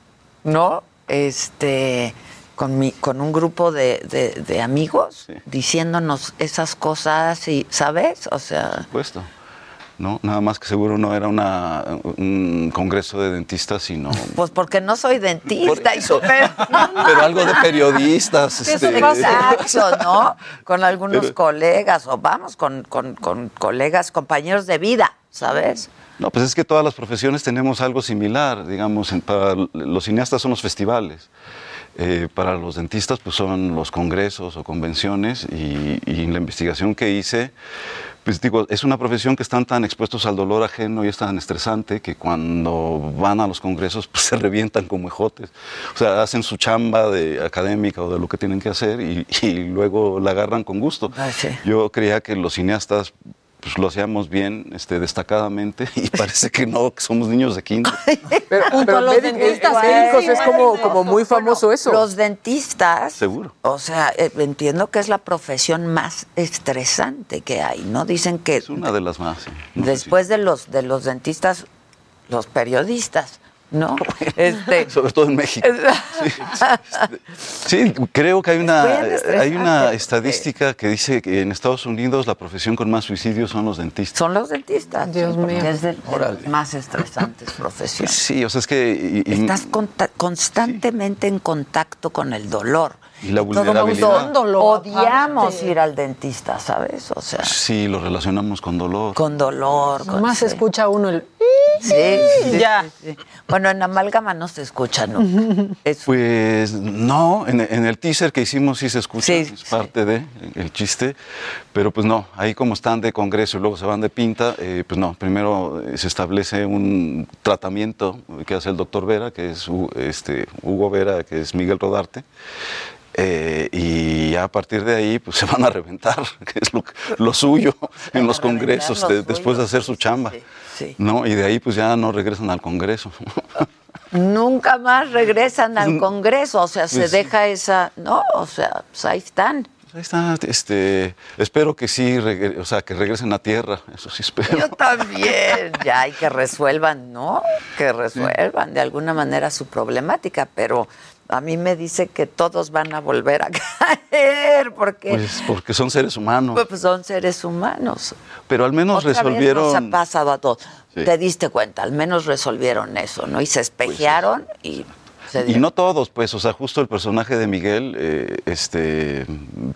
¿no? Este, con, mi, con un grupo de, de- de amigos diciéndonos esas cosas y, ¿sabes? O sea, supuesto. ¿No? Nada más que seguro no era una, un congreso de dentistas, sino... pues porque no soy dentista y pero, Pero algo de periodistas. este, Exacto, ¿no? Con algunos Pero- colegas o vamos, con, con- con colegas, compañeros de vida, ¿sabes? No, pues es que todas las profesiones tenemos algo similar, digamos, para los cineastas son los festivales, eh, para los dentistas pues son los congresos o convenciones y, y la investigación que hice, pues digo, es una profesión que están tan expuestos al dolor ajeno y es tan estresante que cuando van a los congresos pues se revientan como ejotes, o sea, hacen su chamba de académica o de lo que tienen que hacer y, y luego la agarran con gusto. Yo creía que los cineastas pues lo hacíamos bien, este, destacadamente, y parece que no, que somos niños de quinto. Pero, Junto pero a los en- dentistas, en médicos sí, es como, como muy famoso eso. Los dentistas, Seguro. o sea, eh, entiendo que es la profesión más estresante que hay, ¿no? Dicen que Es una de las más. sí. después de los de los dentistas, los periodistas, ¿no? Este, Sobre todo en México. Sí, creo que hay una, hay una estadística que dice que en Estados Unidos la profesión con más suicidios son los dentistas. son los dentistas. Dios mío. Es de, de las más estresantes profesiones. Sí, o sea, es que... y- y- Estás constantemente en contacto con el dolor. Y la Todo vulnerabilidad. mundo odiamos ir al dentista, ¿sabes? O sea, Sí, lo relacionamos con dolor. con dolor. Con, sí. escucha uno el... Sí, sí, Ya. sí, sí. Bueno, en Amálgama no se escucha nunca. Es- Pues no, en, en el teaser que hicimos sí se escucha, Sí, es parte de el chiste, pero pues no, ahí como están de congreso y luego se van de pinta, eh, pues no, primero eh, se establece un tratamiento que hace el doctor Vera, que es este, Hugo Vera, que es Miguel Rodarte, eh, y ya a partir de ahí pues se van a reventar, que es lo, lo suyo en los congresos, de- después de hacer su chamba. sí. ¿No? Y de ahí pues ya no regresan al congreso. Nunca más regresan al Congreso, o sea, se Pues- deja esa, ¿no? O sea, pues ahí están. Ahí está, este, espero que sí, o sea, que regresen a tierra, eso sí espero. Yo también, ya hay que resuelvan, ¿no? Que resuelvan de alguna manera su problemática, pero A mí me dice que todos van a volver a caer porque Pues porque son seres humanos. pues, son seres humanos. Pero al menos Otra vez resolvieron. nos ha pasado a todos. Sí. Te diste cuenta, al menos resolvieron eso, ¿no? Y se espejearon y Y no todos, pues, o sea, justo el personaje de Miguel, eh, este,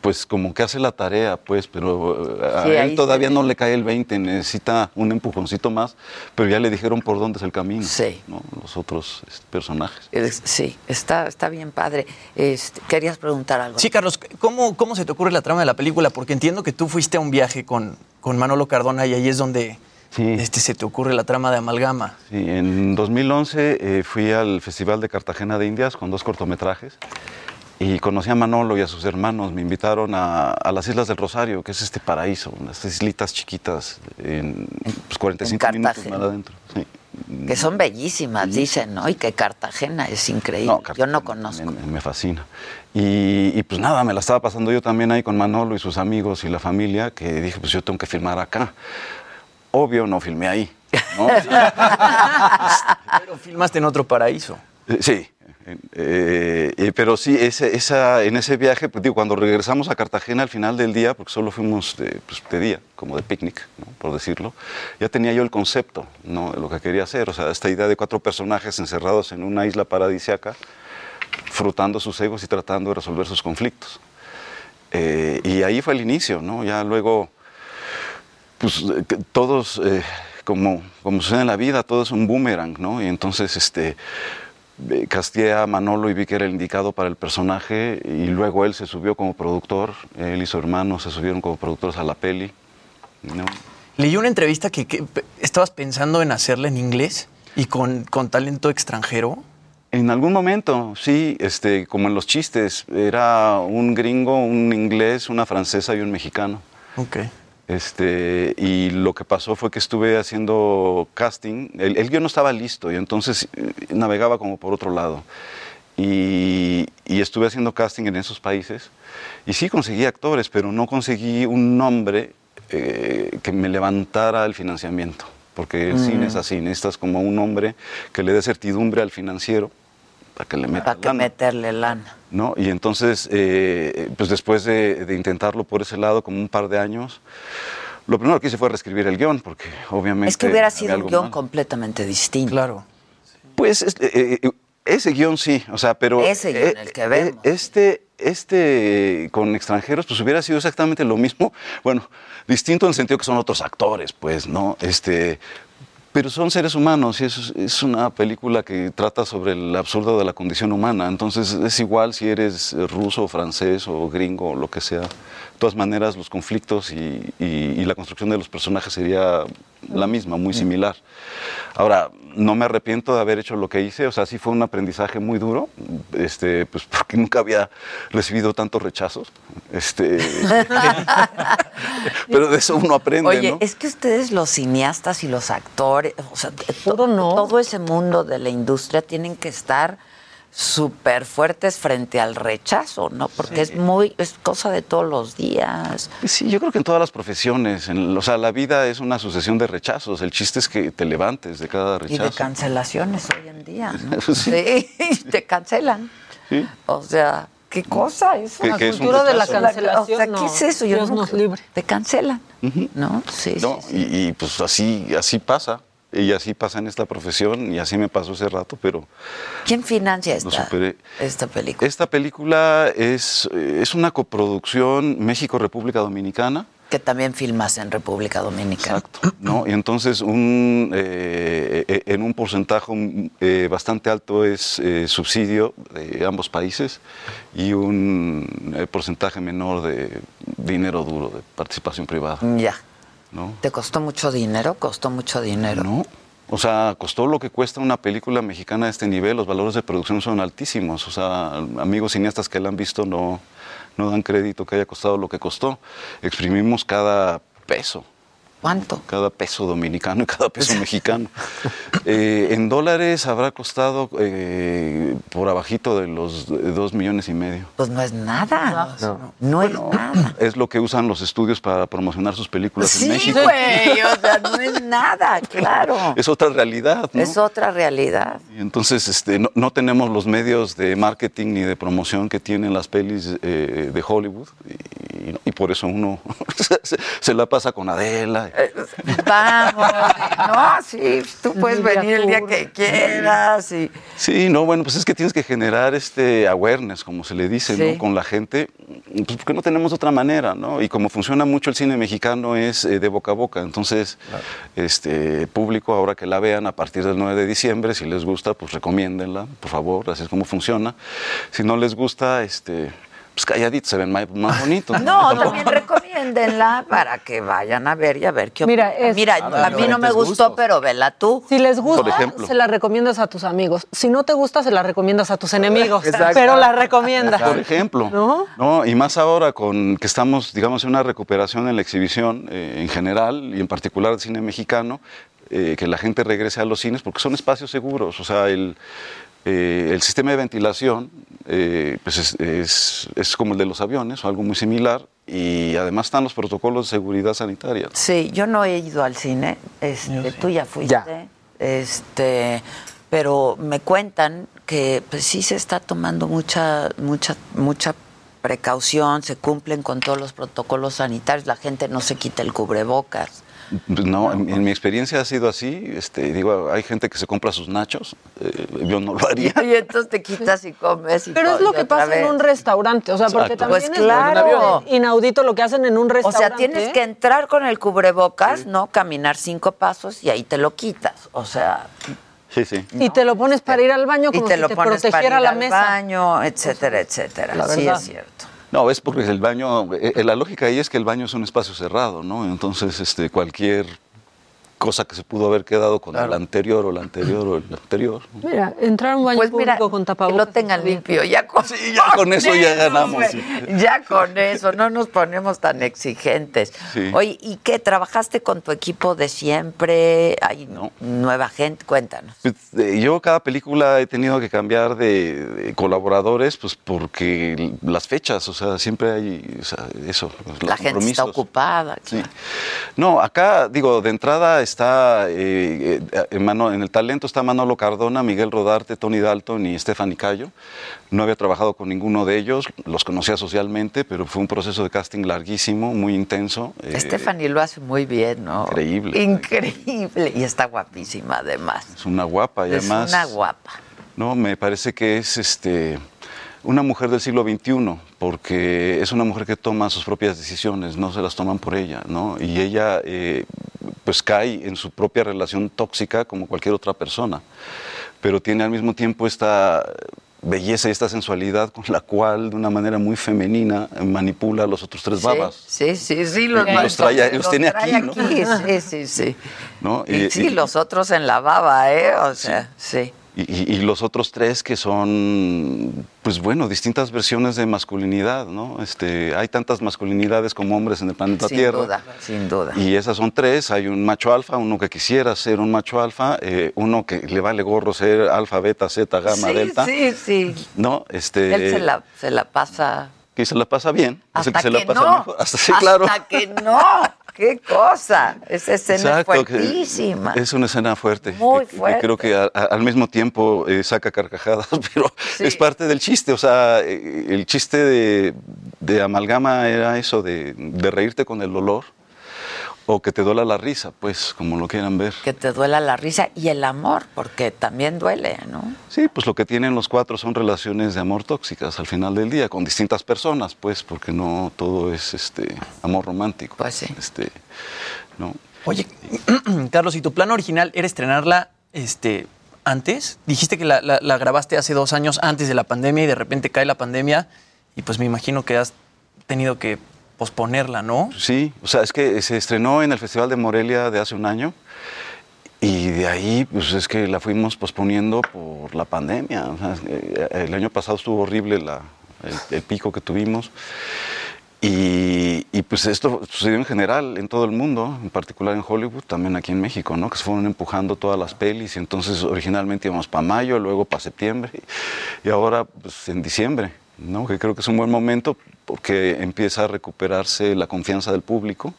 pues como que hace la tarea, pues, pero eh, a Sí, él todavía se- no le cae el 20, necesita un empujoncito más, pero ya le dijeron por dónde es el camino, Sí. ¿no? Los otros este, personajes. Es- Sí, está, está bien padre. Este, querías preguntar algo. Sí, Carlos, ¿cómo, ¿cómo se te ocurre la trama de la película? Porque entiendo que tú fuiste a un viaje con, con Manolo Cardona y ahí es donde este, se te ocurre la trama de Amalgama. Sí, en 2011 eh, fui al Festival de Cartagena de Indias con dos cortometrajes y conocí a Manolo y a sus hermanos. Me invitaron a, a las Islas del Rosario, que es este paraíso, unas islitas chiquitas, en pues, 45 En minutos Cartagena. mar adentro. sí. Que son bellísimas, dicen, ¿no? Y que Cartagena es increíble. Yo no conozco. Me, me fascina. Y, y, pues nada, me la estaba pasando yo también ahí con Manolo y sus amigos y la familia, que dije, pues yo tengo que filmar acá. Obvio, no filmé ahí. ¿no? Pero filmaste en otro paraíso. Eh, Sí, eh, eh, pero sí, ese, esa, en ese viaje, pues, digo, cuando regresamos a Cartagena al final del día, porque solo fuimos de, pues, de día, como de picnic, ¿no? por decirlo, ya tenía yo el concepto ¿no? de lo que quería hacer, o sea, esta idea de cuatro personajes encerrados en una isla paradisiaca, frutando sus egos y tratando de resolver sus conflictos. Eh, y ahí fue el inicio, ¿no? Ya luego, pues eh, todos, eh, como, como sucede en la vida, todo es un boomerang, ¿no? Y entonces, este, eh, casteé a Manolo y vi que era el indicado para el personaje y luego él se subió como productor, él y su hermano se subieron como productores a la peli, ¿no? Leí una entrevista que, que estabas pensando en hacerla en inglés y con, con talento extranjero. En algún momento, sí, este, como en los chistes, era un gringo, un inglés, una francesa y un mexicano. Ok. Este, y lo que pasó fue que estuve haciendo casting. El, el guion no estaba listo y entonces eh, navegaba como por otro lado. Y, y estuve haciendo casting en esos países. Y sí conseguí actores, pero no conseguí un nombre eh, que me levantara el financiamiento. Porque el Mm. cine es así, necesitas como un hombre que le dé certidumbre al financiero para que le meta Para que lana. meterle lana. ¿no? Y entonces, eh, pues después de, de intentarlo por ese lado, como un par de años, lo primero que hice fue reescribir el guion, porque obviamente... Es que hubiera sido un guion mal. completamente distinto. Claro. Pues este, eh, eh, ese guion sí, o sea, pero... Ese guion, eh, el que eh, vemos. Este, este con extranjeros, pues hubiera sido exactamente lo mismo. Bueno, distinto en el sentido que son otros actores, pues, ¿no? Este... Pero son seres humanos y es, es una película que trata sobre el absurdo de la condición humana. Entonces es igual si eres ruso, francés o gringo o lo que sea. De todas maneras, los conflictos y, y- y la construcción de los personajes sería la misma, muy similar. Ahora, no me arrepiento de haber hecho lo que hice. O sea, sí fue un aprendizaje muy duro, este, pues porque nunca había recibido tantos rechazos. Este, pero de eso uno aprende, Oye, ¿no? es que ustedes los cineastas y los actores, o sea, to- todo ese mundo de la industria tienen que estar súper fuertes frente al rechazo, ¿no? Porque es muy, es cosa de todos los días. Sí, yo creo que en todas las profesiones, en- o sea, la vida es una sucesión de rechazos. El chiste es que te levantes de cada Y de rechazo. cancelaciones hoy en día, ¿no? Sí. Sí, te cancelan. Sí. O sea, ¿qué cosa es? ¿Qué- La qué es un cultura de la rechazo? cancelación. O sea, ¿qué no, es eso? Yo Dios nunca- nos libre. Te cancelan, ¿no? Sí, No, y, y, pues así, así pasa. Y así pasa en esta profesión y así me pasó hace rato, pero ¿Quién financia esta, esta película? Esta película es, eh, es una coproducción México-República Dominicana. Que también filmas en República Dominicana. ¿no? Y entonces un, eh, eh, en un porcentaje mm, eh, bastante alto es eh, subsidio de ambos países y un eh, porcentaje menor de dinero duro, de participación privada. Ya. ¿No? ¿Te costó mucho dinero? Costó mucho dinero. No. O sea, costó lo que cuesta una película mexicana de este nivel, los valores de producción son altísimos. O sea, amigos cineastas que la han visto no, no dan crédito que haya costado lo que costó. Exprimimos cada peso, ¿Cuánto? Cada peso dominicano y cada peso mexicano. Eh, en dólares habrá costado eh, por abajito de los dos millones y medio. Pues no es nada. No, no es nada. Es lo que usan los estudios para promocionar sus películas Sí, en México. güey, o sea, no es nada, claro. Es otra realidad, ¿no? Es otra realidad. Y entonces este, no, no tenemos los medios de marketing ni de promoción que tienen las pelis eh, de Hollywood y, y por eso uno se, se la pasa con Adela. Vamos, no, sí, tú puedes venir el día que quieras y Sí, no, bueno, pues es que tienes que generar este awareness, como se le dice, Sí. ¿no? Con la gente, pues porque no tenemos otra manera, ¿no? Y como funciona mucho el cine mexicano es eh, de boca a boca, entonces, este público, ahora que la vean a partir del 9 de diciembre, si les gusta, pues recomiéndenla, por favor, así es como funciona. Si no les gusta, este, pues calladitos, se ven más, más bonitos. No, también recomiéndenla para que vayan a ver y a ver qué Mira, es- Mira, a mí no me gustó, gustos. pero vela tú. Si les gusta, Por ejemplo. se la recomiendas a tus amigos. Si no te gusta, se la recomiendas a tus enemigos. Exacto. Pero la recomiendas. Por ejemplo, ¿No? Y más ahora con que estamos, digamos, en una recuperación en la exhibición eh, en general y en particular el cine mexicano, eh, que la gente regrese a los cines porque son espacios seguros. O sea, el, eh, el sistema de ventilación eh, pues es, es- es como el de los aviones o algo muy similar y además están los protocolos de seguridad sanitaria. Sí, yo no he ido al cine. Este, tú ya fuiste. Este, pero me cuentan que pues sí se está tomando mucha, mucha, mucha precaución, se cumplen con todos los protocolos sanitarios, la gente no se quita el cubrebocas. Pues No, en, en mi experiencia ha sido así. Este, digo, hay gente que se compra sus nachos. eh, yo no lo haría. Y entonces te quitas y comes y Pero es lo que pasa en un restaurante. O sea, porque Exacto. también Pues es claro. inaudito lo que hacen en un O restaurante. sea, tienes que entrar con el cubrebocas, ¿no? Caminar cinco pasos y ahí te lo quitas. O sea, Sí, sí. Y te lo pones para ir al baño y como te si lo te pones para protegiera ir la al mesa. baño, etcétera, etcétera. La sí, es cierto. No, es porque el baño, eh, la lógica ahí es que el baño es un espacio cerrado, ¿no? Entonces, este, cualquier cosa que se pudo haber quedado con el anterior o el anterior o el anterior. Mira, entrar a un baño Pues mira, público con tapabocas. Que lo tengan limpio, ya con, ya con eso ya ganamos, sí. Ya con eso, no nos ponemos tan exigentes. Sí. Oye, ¿y qué? ¿Trabajaste con tu equipo de siempre? ¿Hay nueva gente? Cuéntanos. Pues, eh, Yo cada película he tenido que cambiar de, de colaboradores, pues porque las fechas, o sea, siempre hay o sea, eso. los La gente está ocupada. Sí. No, acá, digo, de entrada está, eh, eh, en, Mano- en el talento está Manolo Cardona, Miguel Rodarte, Tony Dalton y Stephanie Cayo. No había trabajado con ninguno de ellos, los conocía socialmente, pero fue un proceso de casting larguísimo, muy intenso. eh, Stephanie lo hace muy bien, ¿no? Increíble. Increíble. Y está guapísima, además. Es una guapa y es además... una guapa. No, me parece que es este una mujer del siglo XXI, porque es una mujer que toma sus propias decisiones, no se las toman por ella, ¿no? Y ella eh, pues cae en su propia relación tóxica como cualquier otra persona, pero tiene al mismo tiempo esta belleza y esta sensualidad con la cual de una manera muy femenina manipula a los otros tres babas. Sí, sí, sí. Los, Y los trae- los tiene trae aquí, ¿no? Sí, sí, sí. ¿no? Y, sí, los otros en la baba, ¿eh? O sea, sí. Y- y los otros tres que son, pues bueno, distintas versiones de masculinidad, ¿no? Este, hay tantas masculinidades como hombres en el planeta Sin Tierra. duda, sin duda. Y esas son tres. Hay un macho alfa, uno que quisiera ser un macho alfa, eh, uno que le vale gorro ser alfa, beta, zeta, gamma, sí, delta. sí, sí. ¿No? Este, Él se la, se la pasa. Que se la pasa bien. es el Hasta que se que, la pasa no. mejor. Hasta, sí, claro. Hasta que no. ¡Qué cosa! Esa escena Exacto, es fuertísima. Es una escena fuerte. Muy que- que fuerte. creo que a- a- al mismo tiempo eh, saca carcajadas, pero es parte del chiste. O sea, eh, el chiste de, de amalgama era eso, de, de reírte con el dolor o que te duela la risa, pues, como lo quieran ver. Que te duela la risa y el amor, porque también duele, ¿no? Sí, pues lo que tienen los cuatro son relaciones de amor tóxicas al final del día, con distintas personas, pues, porque no todo es este amor romántico. Pues sí. Este, ¿no? Oye, Carlos, ¿y tu plan original era estrenarla este, antes? Dijiste que la, la- la grabaste hace dos años antes de la pandemia y de repente cae la pandemia y pues me imagino que has tenido que posponerla, ¿no? Sí, o sea, es que se estrenó en el Festival de Morelia de hace un año y de ahí, pues es que la fuimos posponiendo por la pandemia. Eh, el año pasado estuvo horrible la- el, el pico que tuvimos Y, y, pues esto sucedió en general en todo el mundo, en particular en Hollywood, también aquí en México, ¿no? Que se fueron empujando todas las pelis y entonces originalmente íbamos para mayo, luego para septiembre y ahora pues en diciembre, ¿no? Que creo que es un buen momento porque empieza a recuperarse la confianza del público.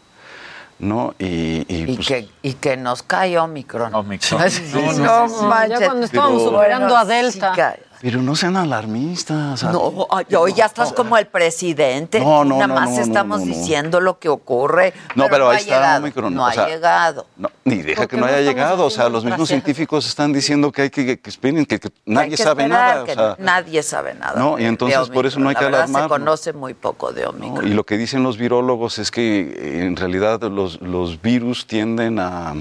¿no? Y, y, y pues, que, y que nos cae Omicron. Omicron. Sí, No, no, no, manches. ya cuando estábamos superando a sí Delta. cae. Pero no sean alarmistas. No, ay, hoy ya estás como el presidente. No, no, Nada no, más no, estamos diciendo lo que ocurre. No, pero ahí está Omicron, No ha llegado. No, ni deja ¿Por que no haya llegado. O sea, los mismos científicos están diciendo que hay que, que esperen, que, que nadie que sabe esperar, nada. o sea, nadie sabe nada. No, y entonces por eso no hay que La verdad, Se conoce muy poco de Omicron. Y lo que dicen los virólogos es que en realidad los, los virus tienden a,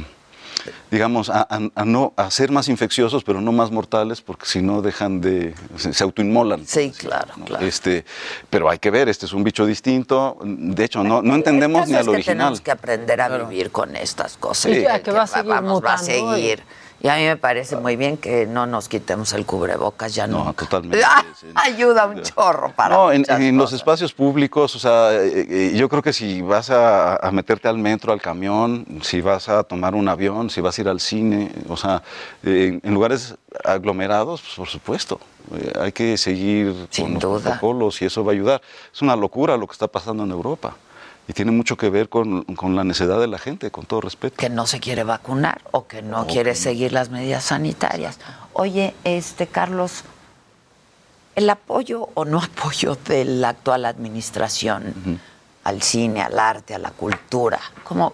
digamos, a, a- a no, a ser más infecciosos, pero no más mortales, porque si no dejan de, se, se autoinmolan. Sí, claro, ¿no? claro. Este, pero hay que ver, este es un bicho distinto. De hecho, no, no entendemos ni al es que original. tenemos que aprender a vivir con estas cosas. Sí. Ya, que va a seguir vamos, va a y- seguir. Y a mí me parece muy bien que no nos quitemos el cubrebocas ya No, no. totalmente. Ayuda un chorro para No, en, los espacios públicos, o sea, eh, eh, yo creo que si vas a, a meterte al metro, al camión, si vas a tomar un avión, si vas a ir al cine, o sea, eh, en, lugares aglomerados, pues, por supuesto, hay que seguir con los protocolos y eso va a ayudar. Es una locura lo que está pasando en Europa y tiene mucho que ver con, con la necesidad de la gente, con todo respeto. que no se quiere vacunar o que no O quiere que seguir las medidas sanitarias. Oye, este Carlos, el apoyo o no apoyo de la actual administración al cine, al arte, a la cultura, ¿cómo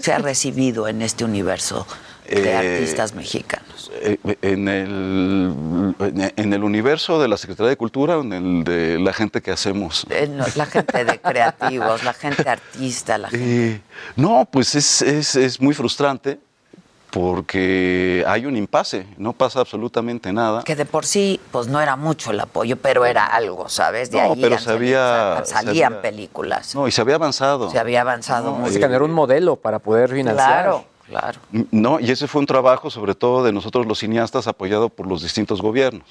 se ha recibido en este universo de Eh, artistas mexicanos? Eh, En el, en el universo de la Secretaría de Cultura, en el de la gente que hacemos. En La gente de creativos, la gente artista, la gente... Eh, no, pues es, es, es muy frustrante porque hay un impasse, no pasa absolutamente nada. Que de por sí, pues no era mucho el apoyo, pero era algo, ¿sabes? De No, ahí pero se había- salían se había- películas. No, y se había avanzado. Se había avanzado No, mucho. Se generó un modelo para poder financiar. Claro, No, y ese fue un trabajo sobre todo de nosotros los cineastas apoyado por los distintos gobiernos.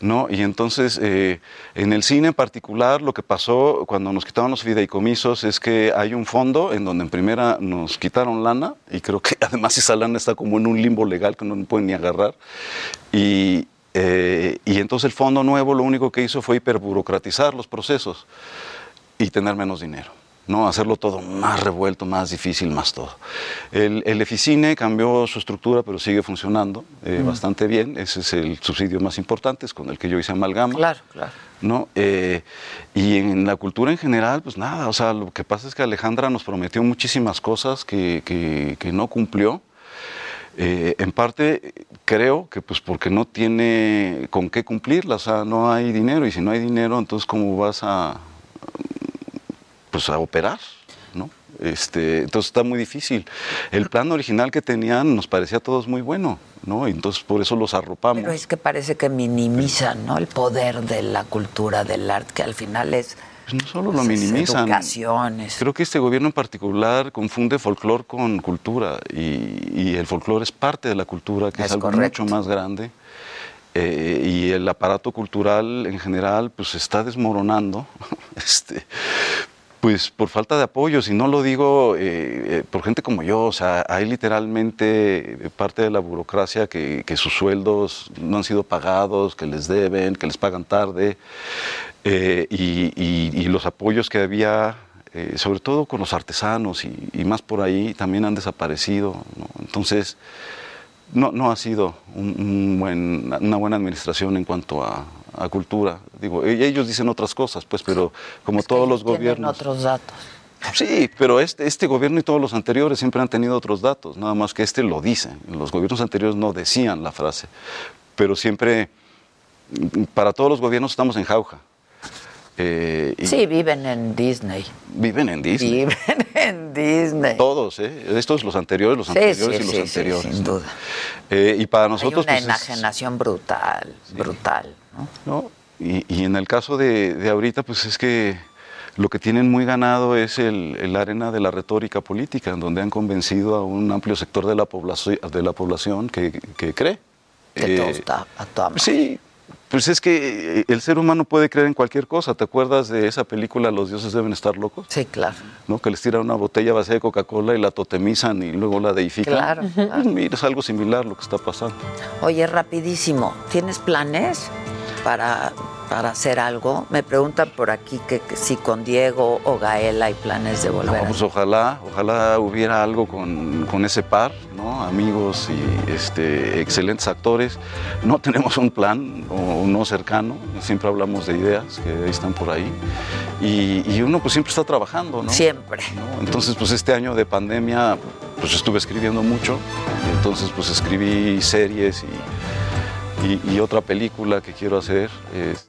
¿no? Y entonces eh, en el cine en particular lo que pasó cuando nos quitaron los fideicomisos es que hay un fondo en donde en primera nos quitaron lana y creo que además esa lana está como en un limbo legal que no pueden ni agarrar. Y, eh, y entonces el fondo nuevo lo único que hizo fue hiperburocratizar los procesos y tener menos dinero. ¿No? Hacerlo todo más revuelto, más difícil, más todo. El, el Eficine cambió su estructura, pero sigue funcionando eh, bastante bien. Ese es el subsidio más importante, es con el que yo hice amalgama. Claro, claro. ¿no? Eh, y en la cultura en general, pues nada, o sea, lo que pasa es que Alejandra nos prometió muchísimas cosas que, que- que no cumplió. Eh, en parte creo que pues porque no tiene con qué cumplirlas, o sea, no hay dinero y si no hay dinero, entonces cómo vas a pues a operar, ¿no? Este, entonces está muy difícil. El plan original que tenían nos parecía a todos muy bueno, ¿no? Entonces por eso los arropamos. Pero es que parece que minimizan ¿no? el poder de la cultura, del arte, que al final es... Pues no solo lo minimizan. Educaciones. Creo que este gobierno en particular confunde folclore con cultura y, y el folclore es parte de la cultura, que es, Es algo correcto. mucho más grande. Eh, y el aparato cultural en general pues se está desmoronando, este, pues por falta de apoyo, si no lo digo eh, eh, por gente como yo, o sea, hay literalmente parte de la burocracia que, sus sueldos no han sido pagados, que les deben, que les pagan tarde, eh, y, los apoyos que había, sobre todo con los artesanos y, y más por ahí, también han desaparecido. ¿no? Entonces, no, no ha sido un- un buen- una buena administración en cuanto a, a cultura. Digo, e- ellos dicen otras cosas, pues, pero como todos los gobiernos. otros datos. Sí, pero este, este gobierno y todos los anteriores siempre han tenido otros datos, nada más que este lo dice. Los gobiernos anteriores no decían la frase, pero siempre, para todos los gobiernos estamos en jauja. Eh, y Sí, viven en Disney. Viven en Disney. Viven en Disney. Todos, ¿eh? Estos, los anteriores, los Sí, anteriores sí, y los sí, sí, anteriores. sin duda. Eh, y para nosotros. Hay una pues, es- enajenación brutal, brutal. ¿no? ¿no? Y, y en el caso de, de ahorita, pues es que lo que tienen muy ganado es el, el arena de la retórica política, en donde han convencido a un amplio sector de la población, de la población que, que cree. Que Eh, todo está a toda. Sí, Pues es que eh, el ser humano puede creer en cualquier cosa. ¿Te acuerdas de esa película Los dioses deben estar locos? Sí, claro. ¿No? Que les tiran una botella vacía de Coca-Cola y la totemizan y luego la deifican. Claro, claro. mira, es algo similar lo que está pasando. Oye, rapidísimo, ¿tienes planes para, para hacer algo? Me preguntan por aquí que, que si con Diego o Gael hay planes de volver. No, pues ojalá, ojalá hubiera algo con, con ese par, ¿no? Amigos y este, excelentes actores. No tenemos un plan o no cercano, siempre hablamos de ideas que están por ahí. Y, y uno pues siempre está trabajando, ¿no? Siempre. ¿no? Entonces pues este año de pandemia pues estuve escribiendo mucho, entonces pues escribí series y, y- y otra película que quiero hacer. es-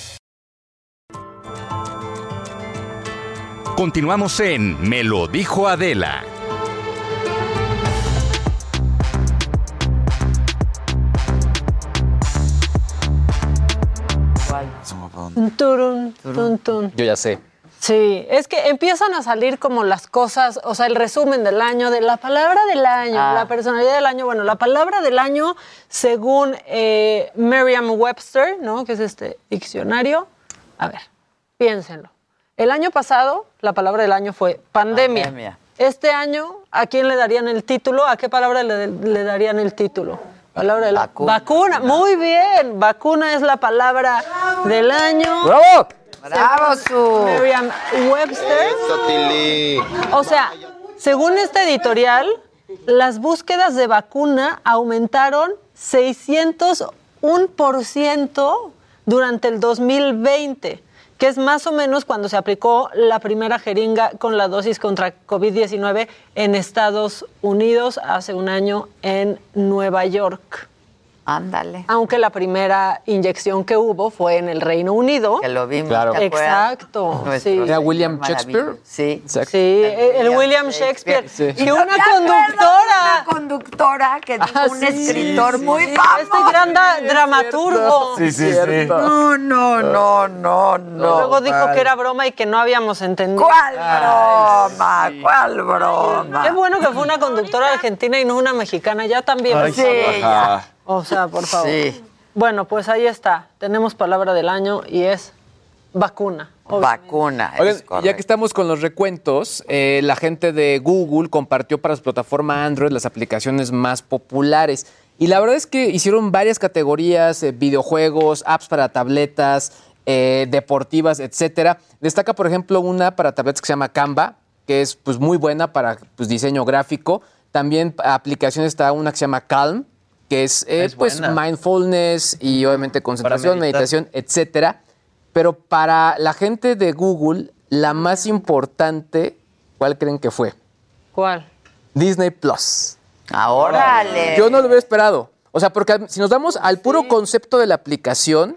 Continuamos en Me lo dijo Adela. Turun, tun. Yo ya sé. Sí, es que empiezan a salir como las cosas, o sea, el resumen del año, de la palabra del año, Ah. la personalidad del año. Bueno, la palabra del año, según eh, Merriam-Webster, ¿no? Que es este diccionario. A ver, piénsenlo. El año pasado, la palabra del año fue pandemia. Pandemia. Este año, ¿a quién le darían el título? ¿A qué palabra le, le darían el título? Palabra del Vacuna. Vacuna. Muy bien. Vacuna es la palabra del año. ¡Bravo! ¡Bravo, su! Merriam-Webster. O sea, según este editorial, las búsquedas de vacuna aumentaron 601% durante el 2020, que es más o menos cuando se aplicó la primera jeringa con la dosis contra COVID-19 en Estados Unidos hace un año en Nueva York. Ándale. Aunque la primera inyección que hubo fue en el Reino Unido. Que lo vimos. Claro. Exacto. Sí. ¿Era William Shakespeare? Sí. Exacto. Sí, el, William Shakespeare. Sí. Y una ¿Te acuerdas de conductora. Una conductora que dijo Ah, un sí, escritor sí, muy famoso. Este gran da- dramaturgo. Sí, sí, sí. No, no, no, no, no. Luego dijo que era broma y que no habíamos entendido. ¿Cuál broma? ¿Cuál broma? Qué bueno que fue una conductora argentina y no una mexicana. Ya también. por Sí, ya. O sea, por favor. Sí. Bueno, pues ahí está. Tenemos palabra del año y es vacuna. obviamente. Vacuna. Oigan, ya que estamos con los recuentos, eh, la gente de Google compartió para su plataforma Android las aplicaciones más populares. Y la verdad es que hicieron varias categorías, eh, videojuegos, apps para tabletas, eh, deportivas, etcétera. Destaca, por ejemplo, una para tabletas que se llama Canva, que es pues, muy buena para pues, diseño gráfico. También aplicación está una que se llama Calm, que es, eh, Es pues buena. mindfulness y obviamente concentración, meditación, etcétera. Pero para la gente de Google, la más importante, ¿cuál creen que fue? ¿Cuál? Disney Plus. Órale. Yo no lo hubiera esperado. O sea, porque si nos damos al puro concepto de la aplicación,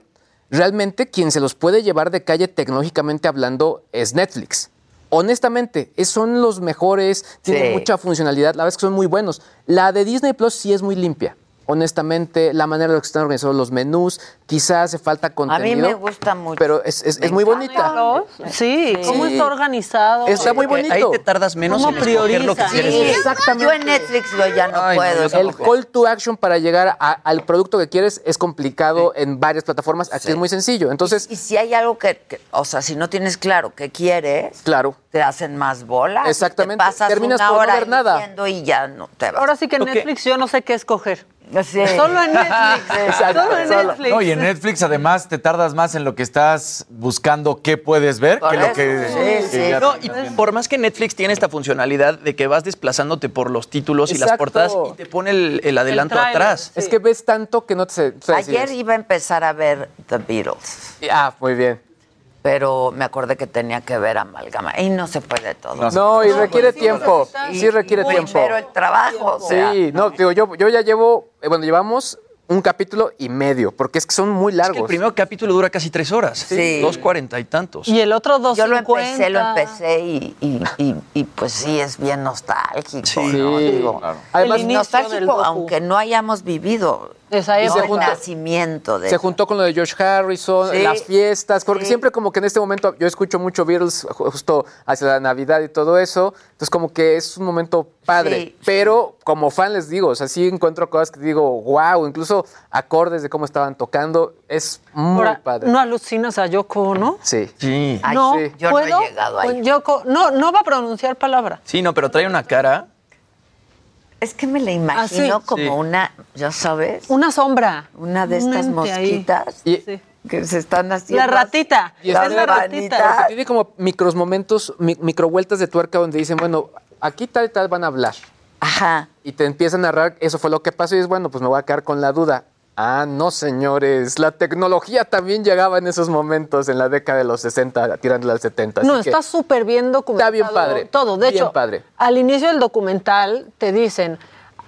realmente quien se los puede llevar de calle tecnológicamente hablando es Netflix. Honestamente, es- son los mejores, tienen Sí. mucha funcionalidad, la verdad es que son muy buenos. La de Disney Plus sí es muy limpia. Honestamente, la manera en la que están organizados los menús, quizás hace falta A mí contenido. me gusta mucho. Pero es, es- es muy bonita. Sí, ¿cómo está organizado? Está muy bonito. Ahí te tardas menos ¿Cómo en escoger lo que quieres. Exactamente. Yo en Netflix yo ya no Ay, no, puedo. yo El call to action para llegar a- al producto que quieres es complicado en varias plataformas. Aquí Sí. es muy sencillo. Entonces, Y si hay algo que, que- o sea, si no tienes claro qué quieres, claro. te hacen más bolas. Exactamente. Te pasas Terminas una por no hora ver nada. y ya no te vas. Ahora sí que en Netflix yo no sé qué escoger. Sí. Solo en Netflix. Solo en Netflix. No, y en Netflix además te tardas más en lo que estás buscando qué puedes ver que lo que, que ya No, y por más que Netflix tiene esta funcionalidad de que vas desplazándote por los títulos y las portadas y te pone el, el adelanto atrás. Es que ves tanto que no te sé. Ayer iba a empezar a ver The Beatles. Ah, muy bien. Pero me acordé que tenía que ver Amalgama. Y no se puede todo. No, no, y requiere tiempo. Sí requiere Uy, tiempo. Pero el trabajo, o sea, Sí, no, digo, yo, yo ya llevo, eh, bueno, llevamos un capítulo y medio, porque es que son muy largos. el primer capítulo dura casi tres horas. Sí. Dos cuarenta y tantos. Y el otro dos Yo lo empecé, lo empecé y, y, y, y, pues sí, es bien nostálgico. Sí, ¿no? Digo, Claro. Además, nostálgico, aunque no hayamos vivido Esa el nacimiento de Se juntó con lo de George Harrison, Sí. las fiestas, porque siempre como que en este momento yo escucho mucho Beatles ju- justo hacia la Navidad y todo eso, entonces como que es un momento padre, Sí, pero como fan les digo, o sea, sí encuentro cosas que digo, wow, incluso acordes de cómo estaban tocando, es muy Ahora, padre. no alucinas a Yoko, ¿no? Sí. Sí. Ay, no, sí. Yo no ¿puedo? he llegado ahí. Yoko, no, no va a pronunciar palabra. Sí, no, pero trae una cara. Es que me la imagino Ah, sí. como Sí. una, ya sabes, Una sombra. una de estas mosquitas Y- que se están haciendo. La ratita. Y es la ratita. Porque tiene como micros momentos, mi- micro vueltas de tuerca donde dicen, bueno, aquí tal y tal van a hablar. Ajá. Y te empiezan a narrar, eso fue lo que pasó y es bueno, pues me voy a quedar con la duda. Ah, no, señores, la tecnología también llegaba en esos momentos, en la década de los 60, tirándole al 70. así No, está súper bien documentado. Está bien padre, Todo. De bien hecho, padre. al inicio del documental te dicen,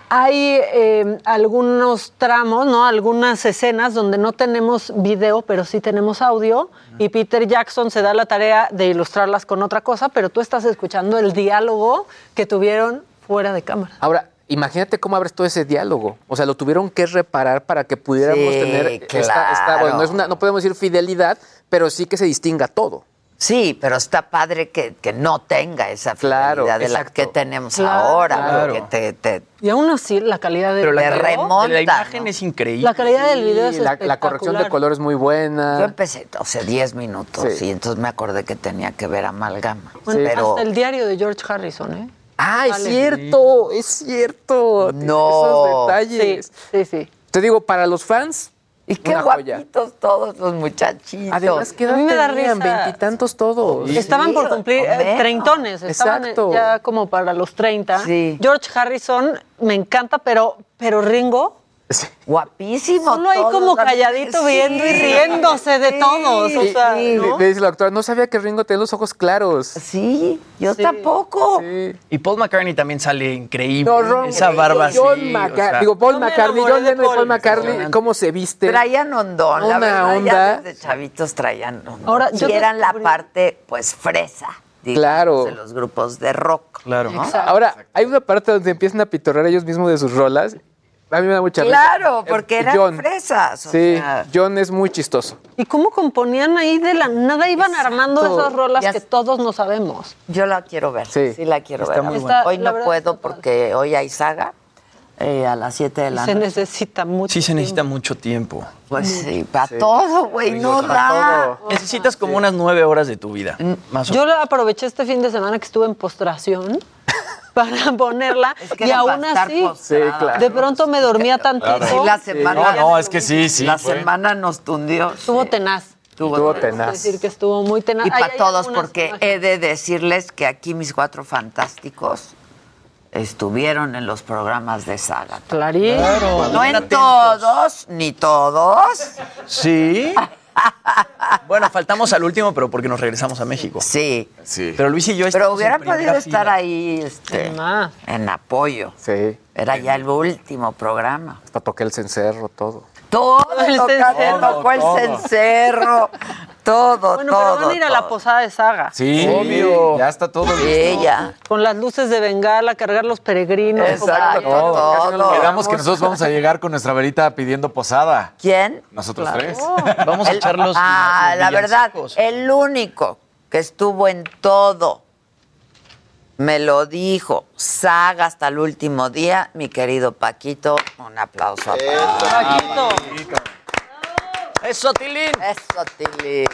hay eh, algunos tramos, ¿no? Algunas escenas donde no tenemos video, pero sí tenemos audio. Y Peter Jackson se da la tarea de ilustrarlas con otra cosa, pero tú estás escuchando el diálogo que tuvieron fuera de cámara. Ahora, imagínate cómo abres todo ese diálogo. O sea, lo tuvieron que reparar para que pudiéramos Sí, tener claro. esta- bueno, no, es una, no podemos decir fidelidad, pero sí que se distinga todo. Sí, pero está padre que, que no tenga esa Claro, fidelidad de la que tenemos Claro. ahora, Claro. porque te, te, Y aún así, la calidad del Pero la, Te video- calidad remonta, de la imagen ¿no? es increíble. la calidad del video es la, la corrección de color es muy buena. Yo empecé, o sea, 10 minutos Sí. y entonces me acordé que tenía que ver amalgama. Bueno, pero hasta el diario de George Harrison, ¿eh? Ah, es cierto, es cierto. No. Esos detalles. Sí, sí, sí. Te digo, para los fans, y qué una joya. guapitos todos los muchachitos. Además, ¿qué edad A mí me da tenían? risa. Veintitantos todos. Estaban por cumplir eh, treintones, estaban Exacto. ya como para los 30. Sí. George Harrison me encanta, pero, pero Ringo, Guapísimo. solo ahí como calladito Sí, viendo y riéndose de sí, todos. O sea, ¿no? le dice la doctora, no sabía que Ringo tenía los ojos claros. Sí, yo Sí. tampoco. Sí. Y Paul McCartney también sale increíble. No, Ron- Esa barba así. John o McCartney, sea, digo, Paul me McCartney, John de Lennon y Paul Paul. McCartney, ¿cómo se viste? Traían ondón, la Una verdad, ya onda. desde chavitos traían ondón. Ahora, y eran la parte, pues, fresa, digamos, Claro. de los grupos de rock. Claro. ¿no? Ahora, hay una parte donde empiezan a pitorrear ellos mismos de sus rolas. A mí me da mucha risa. Claro, porque eran John. fresas. o Sí, sea, John es muy chistoso. ¿Y cómo componían ahí de la nada? Iban armando esas rolas Ya que todos no sabemos. yo la quiero ver. Sí, Sí, la quiero está ver. muy buena. Hoy no verdad puedo porque hoy hay saga eh, a las 7 de la Se noche. necesita mucho. Sí se necesita tiempo. mucho tiempo. Pues sí, para todo, güey, no da. Necesitas como unas nueve horas de tu vida. Más o Yo la aproveché este fin de semana que estuve en postración para ponerla que y aún así postrada. Sí, claro. de pronto me dormía tantito. Sí, la semana. No, no, es que sí, sí. La fue. semana nos tundió. Estuvo tenaz. Estuvo Es tenaz. decir, que estuvo muy tenaz. Y para todos, porque imágenes. he de decirles que aquí mis cuatro fantásticos estuvieron en los programas de saga. Clarín. No en todos, ni todos. Sí. bueno, faltamos al último, pero porque nos regresamos a México. Sí. Sí. Pero Luis y yo Pero hubiera podido estar ahí este, Ah. en apoyo. Sí. Era ya el último programa. Hasta toqué el cencerro, todo. Todo El tocó, cencerro. tocó el cencerro. Todo, Bueno, todo. pero van a ir a la todo. posada de Saga. Sí, Obvio. ya está todo listo. Ya. Con las luces de bengala, cargar los peregrinos. Exacto, todo. todo. Quedamos que nosotros vamos a llegar con nuestra verita pidiendo posada. ¿Quién? Nosotros tres. Vamos a echar los. Ah, los la verdad, el único que estuvo en todo, me lo dijo, saga hasta el último día, mi querido Paquito. Un aplauso. para Paquito, ¡Eso, Tilín! Eso, Tili.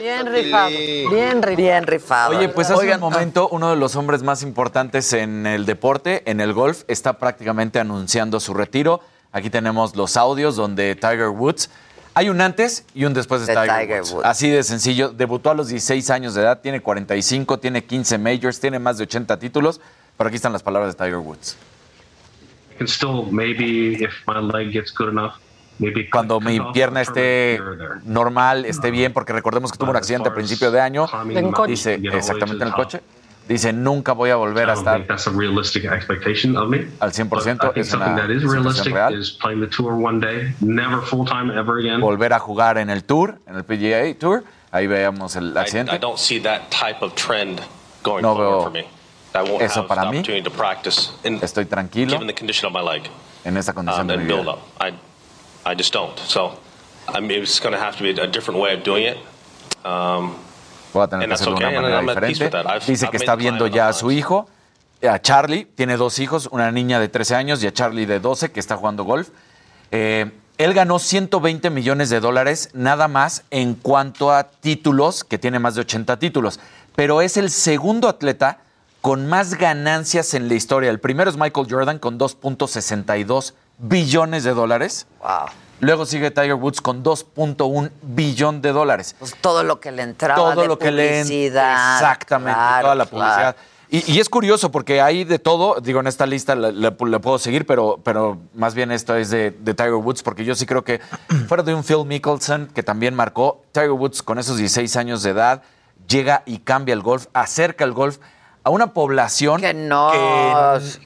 bien rifado. Bien rifado. Bien rifado. Oye, pues hace Oigan, un momento uno de los hombres más importantes en el deporte, en el golf, está prácticamente anunciando su retiro. Aquí tenemos los audios donde Tiger Woods. Hay un antes y un después de, De Tiger, Tiger Woods. Woods. Así de sencillo. Debutó a los 16 años de edad, tiene 45, tiene 15 majors, tiene más de 80 títulos. Pero aquí están las palabras de Tiger Woods. I can still maybe if my leg gets good enough, Cuando mi pierna esté normal, esté bien, porque recordemos que tuvo un accidente a principio de año. En coche. Dice, exactamente en el the coche. Dice, nunca voy a volver a estar think that's a realistic expectation of me. al But 100%. I think Es something una that is situación realistic real. is playing the tour one day, never full time ever again. Volver a jugar en el Tour, en el PGA Tour. Ahí veamos el I, accidente. I don't see that type of trend going No forward veo for me. I won't eso para mí. Estoy tranquilo given the condition of my leg en esta condición um, de mi vida. I, just don't. So I mean, it's going to have to be a different way of doing it. Um, Voy a tener que de una manera diferente. Dice que está viendo ya a su hijo, a Charlie, tiene dos hijos, una niña de 13 años y a Charlie de 12 que está jugando golf. Eh, él ganó 120 millones de dólares nada más en cuanto a títulos, que tiene más de 80 títulos, pero es el segundo atleta con más ganancias en la historia. El primero es Michael Jordan con 2.62 billones de dólares. Wow. Luego sigue Tiger Woods con 2.1 billón de dólares. Pues todo lo que le entraba todo de lo que publicidad. Exactamente, Claro, toda la claro. publicidad. Y, y es curioso porque hay de todo, digo, en esta lista le, le- le puedo seguir, pero, pero más bien esto es de, de Tiger Woods, porque yo sí creo que fuera de un Phil Mickelson, que también marcó, Tiger Woods con esos 16 años de edad llega y cambia el golf, acerca el golf a una población que no,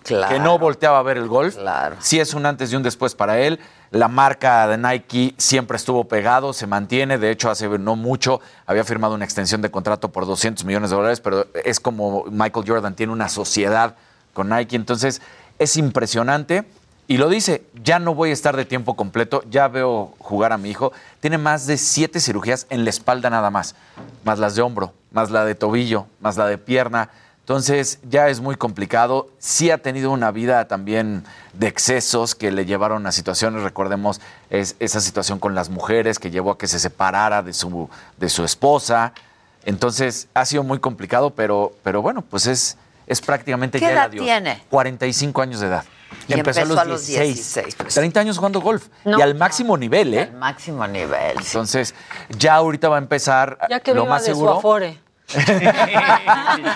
que, que no volteaba a ver el golf. Sí es un antes y un después para él. La marca de Nike siempre estuvo pegado, se mantiene. De hecho, hace no mucho había firmado una extensión de contrato por 200 millones de dólares, pero es como Michael Jordan tiene una sociedad con Nike. Entonces, es impresionante. Y lo dice, ya no voy a estar de tiempo completo, ya veo jugar a mi hijo. Tiene más de siete cirugías en la espalda nada más, más las de hombro, más la de tobillo, más la de pierna. Entonces ya es muy complicado. Sí ha tenido una vida también de excesos que le llevaron a situaciones, recordemos es, esa situación con las mujeres que llevó a que se separara de su, de su esposa. Entonces ha sido muy complicado, pero, pero bueno, pues es, es prácticamente ¿Qué ya el edad adiós. tiene? 45 años de edad. Y empezó a los 16, pues. 30 años jugando golf. No, y al máximo nivel, ¿eh? Al máximo nivel. Entonces, ya ahorita va a empezar Ya que lo viva más de seguro. su afore.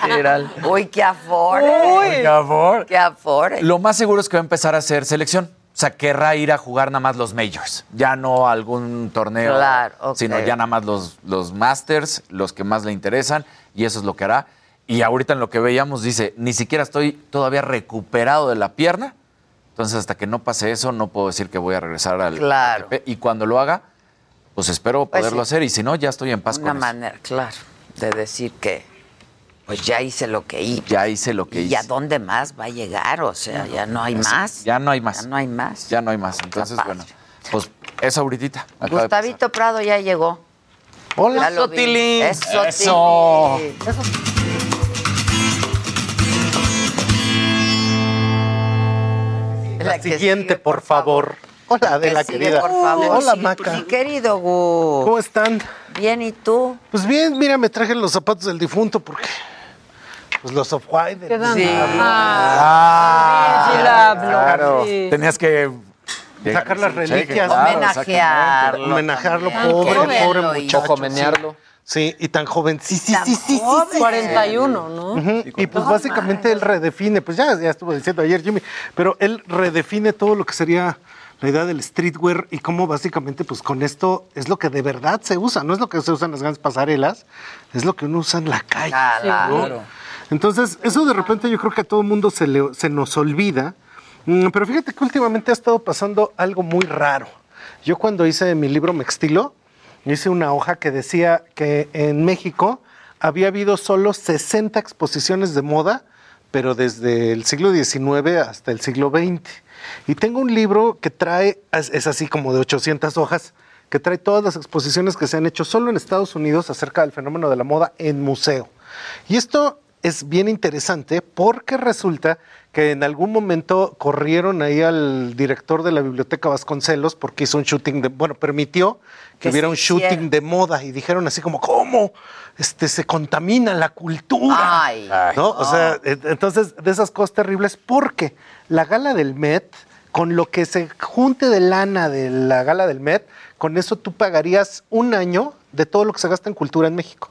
Literal. Uy, qué afore. Uy, qué afore. Lo más seguro es que va a empezar a hacer selección. O sea, querrá ir a jugar nada más los majors. Ya no algún torneo. Claro. Sino ya nada más los, los masters, los que más le interesan. Y eso es lo que hará. Y ahorita en lo que veíamos dice, ni siquiera estoy todavía recuperado de la pierna. Entonces, hasta que no pase eso, no puedo decir que voy a regresar al Claro. ATP. Y cuando lo haga, pues espero Pues poderlo sí. hacer. Y si no, ya estoy en paz Una con eso. manera, claro, de decir que pues ya hice lo que hice. Ya hice lo que ¿Y hice. a dónde más va a llegar? O sea, ya no hay más. Ya no hay más. Ya no hay más. Ya no hay más. Entonces, bueno, pues eso ahorita. Gustavito Prado ya llegó. Hola, Ya. Sotilín. Eso, Eso. Tilín. La siguiente, por favor. Hola, Adela, sigue, querida. por favor. Hola, Sí, Maca. Mi querido Gu. ¿Cómo están? Bien, ¿y tú? Pues bien, mira, me traje los zapatos del difunto porque. Pues los of White. Quedan- Sí. Ah, sí la hablo, claro. sí. Tenías que Sacar las Sí, reliquias. claro, Homenajearlo Homenajearlo, también. pobre, pobre muchacho. Jojomenearlo. Sí, y tan joven. Sí, sí, sí, sí, sí, sí. 41, ¿no? Ujú, Y pues básicamente él redefine, pues ya, ya estuvo diciendo ayer Jimmy, pero él redefine todo lo que sería la idea del streetwear y cómo básicamente pues con esto es lo que de verdad se usa, no es lo que se usa en las grandes pasarelas, es lo que uno usa en la calle. ¿no? Claro. Entonces, eso de repente yo creo que a todo el mundo se, le- se nos olvida, Mm, pero fíjate que últimamente ha estado pasando algo muy raro. Yo cuando hice mi libro Mextilo, hice una hoja que decía que en México había habido solo 60 exposiciones de moda, pero desde el siglo XIX hasta el siglo XX. Y tengo un libro que trae, es, así como de 800 hojas, que trae todas las exposiciones que se han hecho solo en Estados Unidos acerca del fenómeno de la moda en museo. Y esto es bien interesante porque resulta que en algún momento corrieron ahí al director de la biblioteca Vasconcelos porque hizo un shooting de, bueno, permitió que Que hubiera un shooting de moda y dijeron así como, ¿cómo? Este, se contamina la cultura. Ay, ¿no? O sea, entonces, de esas cosas terribles, porque la gala del Met con lo que se junte de lana de la gala del Met, con eso tú pagarías un año de todo lo que se gasta en cultura en México.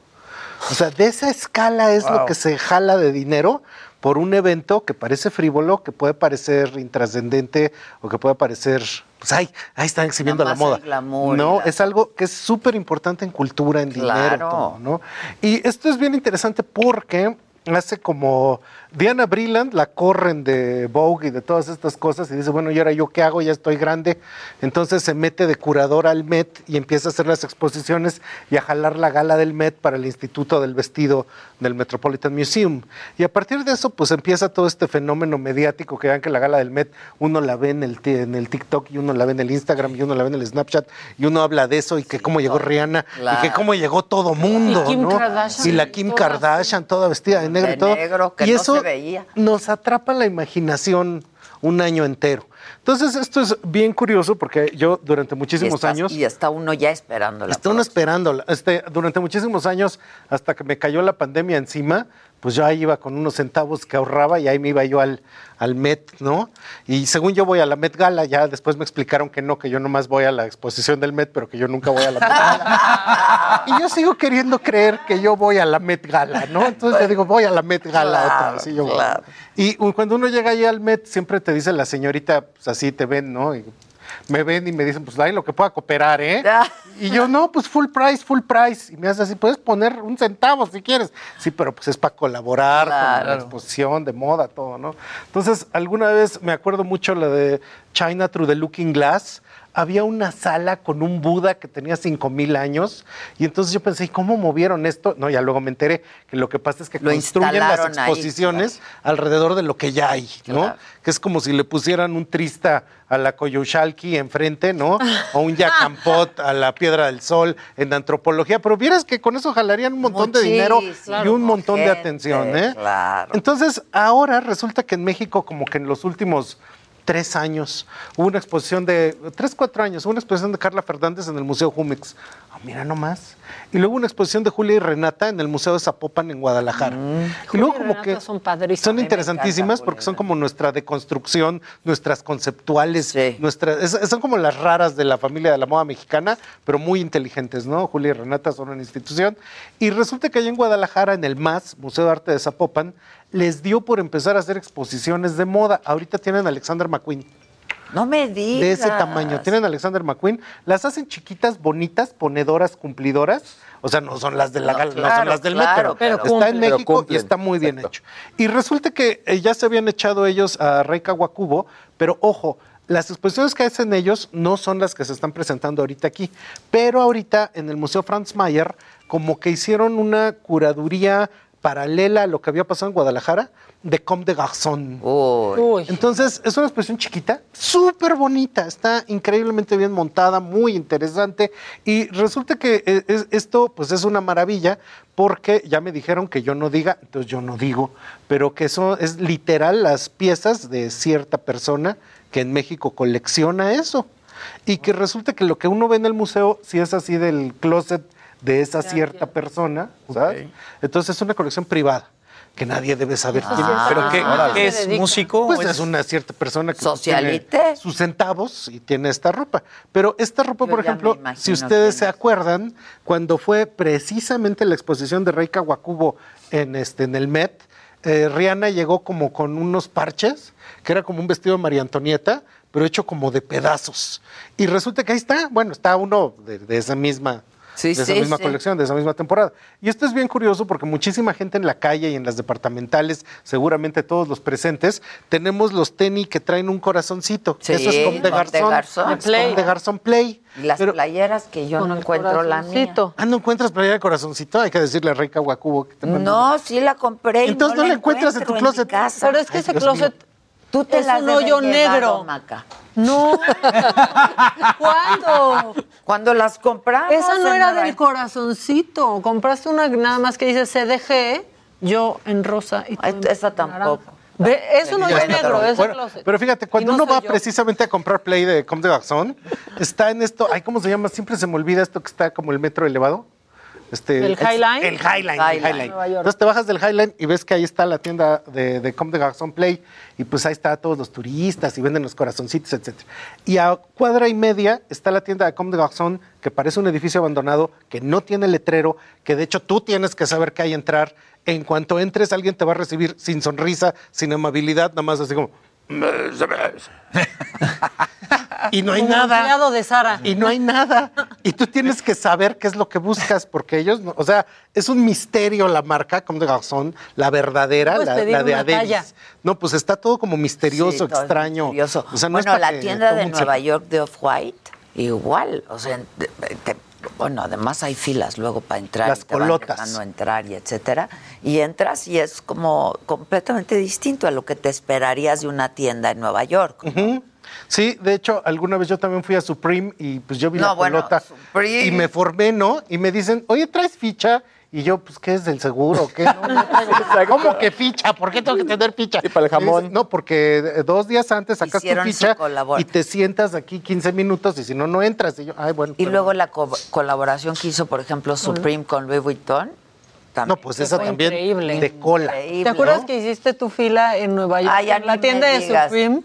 O sea, de esa escala es lo que se jala de dinero por un evento que parece frívolo, que puede parecer intrascendente o que puede parecer, pues ay, ahí están exhibiendo la moda. glamour no, la- es algo que es súper importante en cultura, en dinero, todo, ¿no? Y esto es bien interesante porque hace como Diana Brilland la corren de Vogue y de todas estas cosas y dice, bueno, ¿y ahora yo qué hago? Ya estoy grande. Entonces se mete de curadora al Met y empieza a hacer las exposiciones y a jalar la gala del Met para el Instituto del Vestido del Metropolitan Museum. Y a partir de eso, pues empieza todo este fenómeno mediático que vean que la gala del Met, uno la ve en el, en el TikTok y uno la ve en el Instagram y uno la ve en el Snapchat y uno habla de eso y que cómo llegó Rihanna y que cómo llegó todo mundo, Y Kim ¿no? Kardashian. Y la Kim. Kardashian toda vestida de negro De y todo. negro, que y no eso se veía. nos atrapa la imaginación un año entero. Entonces, esto es bien curioso porque yo durante Y muchísimos estás- años... Y está uno ya esperando la Está uno esperando. Este, durante muchísimos años, hasta que me cayó la pandemia encima, pues yo ahí iba con unos centavos que ahorraba y ahí me iba yo al, al Met, ¿no? Y según yo voy a la Met Gala, ya después me explicaron que no, que yo nomás voy a la exposición del Met, pero que yo nunca voy a la Met Gala. y yo sigo queriendo creer que yo voy a la Met Gala, ¿no? Entonces yo digo, voy a la Met Gala otra vez. y yo claro. Y cuando uno llega ahí al Met, siempre te dice la señorita, pues así te ven, ¿no? Y me ven y me dicen, pues ahí lo que pueda cooperar, ¿eh? Y yo, no, pues full price, full price. Y me hace así, puedes poner un centavo si quieres. Sí, pero pues es para colaborar con la Claro. exposición de moda, todo, ¿no? Entonces, alguna vez me acuerdo mucho la de China Through the Looking Glass. Había una sala con un Buda que tenía 5000 años. Y entonces yo pensé, ¿y cómo movieron esto? No, ya luego me enteré que lo que pasa es que Lo construyen las ahí, exposiciones alrededor de lo que ya hay, ¿no? Claro. Que es como si le pusieran un trista a la Coyoshalki enfrente, ¿no? O un Yacampot a la Piedra del Sol en antropología. Pero vieras que con eso jalarían un montón de dinero y un montón de atención, ¿eh? Claro. Entonces, ahora resulta que en México, como que en los últimos tres años, hubo una exposición de, tres, cuatro años, hubo una exposición de Carla Fernández en el Museo Jumex. Mira nomás. Y luego una exposición de Julia y Renata en el Museo de Zapopan en Guadalajara. y luego Julia y como que son interesantísimas porque son como nuestra deconstrucción, nuestras conceptuales, nuestras, es- son como las raras de la familia de la moda mexicana, pero muy inteligentes, ¿no? Julia y Renata son una institución. Y resulta que allá en Guadalajara, en el MAS, Museo de Arte de Zapopan, les dio por empezar a hacer exposiciones de moda. Ahorita tienen a Alexander McQueen. No me digas. De ese tamaño. Tienen a Alexander McQueen. Las hacen chiquitas, bonitas, ponedoras, cumplidoras. O sea, no son las de la No, gala, no claro, son las del claro, metro. pero está cumplen. en Pero México y está muy bien hecho. Y resulta que eh, ya se habían echado ellos a Rey Kawakubo, pero ojo, las exposiciones que hacen ellos no son las que se están presentando ahorita aquí. Pero ahorita en el Museo Franz Mayer, como que hicieron una curaduría paralela a lo que había pasado en Guadalajara de Comme de Garçon. Entonces, es una exposición chiquita, súper bonita, está increíblemente bien montada, muy interesante. Y resulta que eh, es- esto, pues es una maravilla, porque ya me dijeron que yo no diga, entonces yo no digo, pero que eso es literal las piezas de cierta persona que en México colecciona eso. Y que resulta que lo que uno ve en el museo, si es así del closet de esa cierta persona, ¿sabes? Entonces es una colección privada que nadie debe saber quién Ah, ¿Pero qué- es, músico Pues o es una cierta persona que Socialite. tiene sus centavos y tiene esta ropa. Pero esta ropa, Yo por ejemplo, si ustedes se acuerdan, cuando fue precisamente la exposición de Rey Kawakubo en, este, en el Met, eh, Rihanna llegó como con unos parches, que era como un vestido de María Antonieta, pero hecho como de pedazos. Y resulta que ahí está, bueno, está uno de, de esa misma... Sí, de esa sí, misma sí. colección, de esa misma temporada. Y esto es bien curioso porque muchísima gente en la calle y en las departamentales, seguramente todos los presentes, tenemos los tenis que traen un corazoncito. Sí, Eso es como de garzón. Como de garzón play. Y las playeras que yo no encuentro la mía. Ah, ¿no encuentras playera de corazoncito? Hay que decirle a Rey Kawakubo que te No, sí la compré. y Entonces no la encuentras en tu closet. casa. Pero es que ese Dios closet Tú te es las un hoyo negro. Maca. No. ¿Cuándo? Cuando las compramos. Esa no era del corazoncito. Compraste una nada más que dice CDG, yo en rosa y tú en Esa tampoco. Ve, eso no es negro, es bueno. Pero fíjate, cuando no uno va yo. precisamente a comprar Play de Comme de Garçon, está en esto, ay, ¿cómo se llama? Siempre se me olvida esto que está como el metro elevado. Este, ¿El Highline? El Highline. Entonces te bajas del Highline y ves que ahí está la tienda de, de Comme de Garçon Play y pues ahí está todos los turistas y venden los corazoncitos, etc. Y a cuadra y media está la tienda de Comme de Garçon que parece un edificio abandonado, que no tiene letrero, que de hecho tú tienes que saber que hay entrar. En cuanto entres alguien te va a recibir sin sonrisa, sin amabilidad, nada más así como... y no hay Como nada. empleado de Sara. Y no hay nada. Y tú tienes que saber qué es lo que buscas, porque ellos, no- o sea, es un misterio la marca Comme de Garçon, la verdadera, Puedes la, de Adebis. No, pues está todo como misterioso, Sí, todo es extraño. misterioso. O sea, no es bueno, la que tienda de Nueva. York de Off-White, igual. O sea, te- te- bueno, además hay filas luego para entrar. Las y te van colotas. dejando entrar y etcétera. Y entras y es como completamente distinto a lo que te esperarías de una tienda en Nueva York. Ujú. Sí, de hecho, alguna vez yo también fui a Supreme y pues yo vi No, la bueno, pelota Supreme. y me formé, ¿no? Y me dicen, oye, ¿traes ficha? Y yo, pues, ¿qué es del seguro? ¿Qué? No, no traigo. ¿Cómo que ficha? ¿Por qué tengo que tener ficha? Y para el jamón. No, porque dos días antes sacas Hicieron tu ficha y te sientas aquí 15 minutos y si no, no entras. Y yo, ay, bueno. Y pero- luego la co- colaboración que hizo, por ejemplo, Supreme con Louis Vuitton. No, pues esa también increíble. de cola. ¿Te acuerdas que hiciste tu fila en Nueva York? Ay, ya en la tienda de digas. Supreme.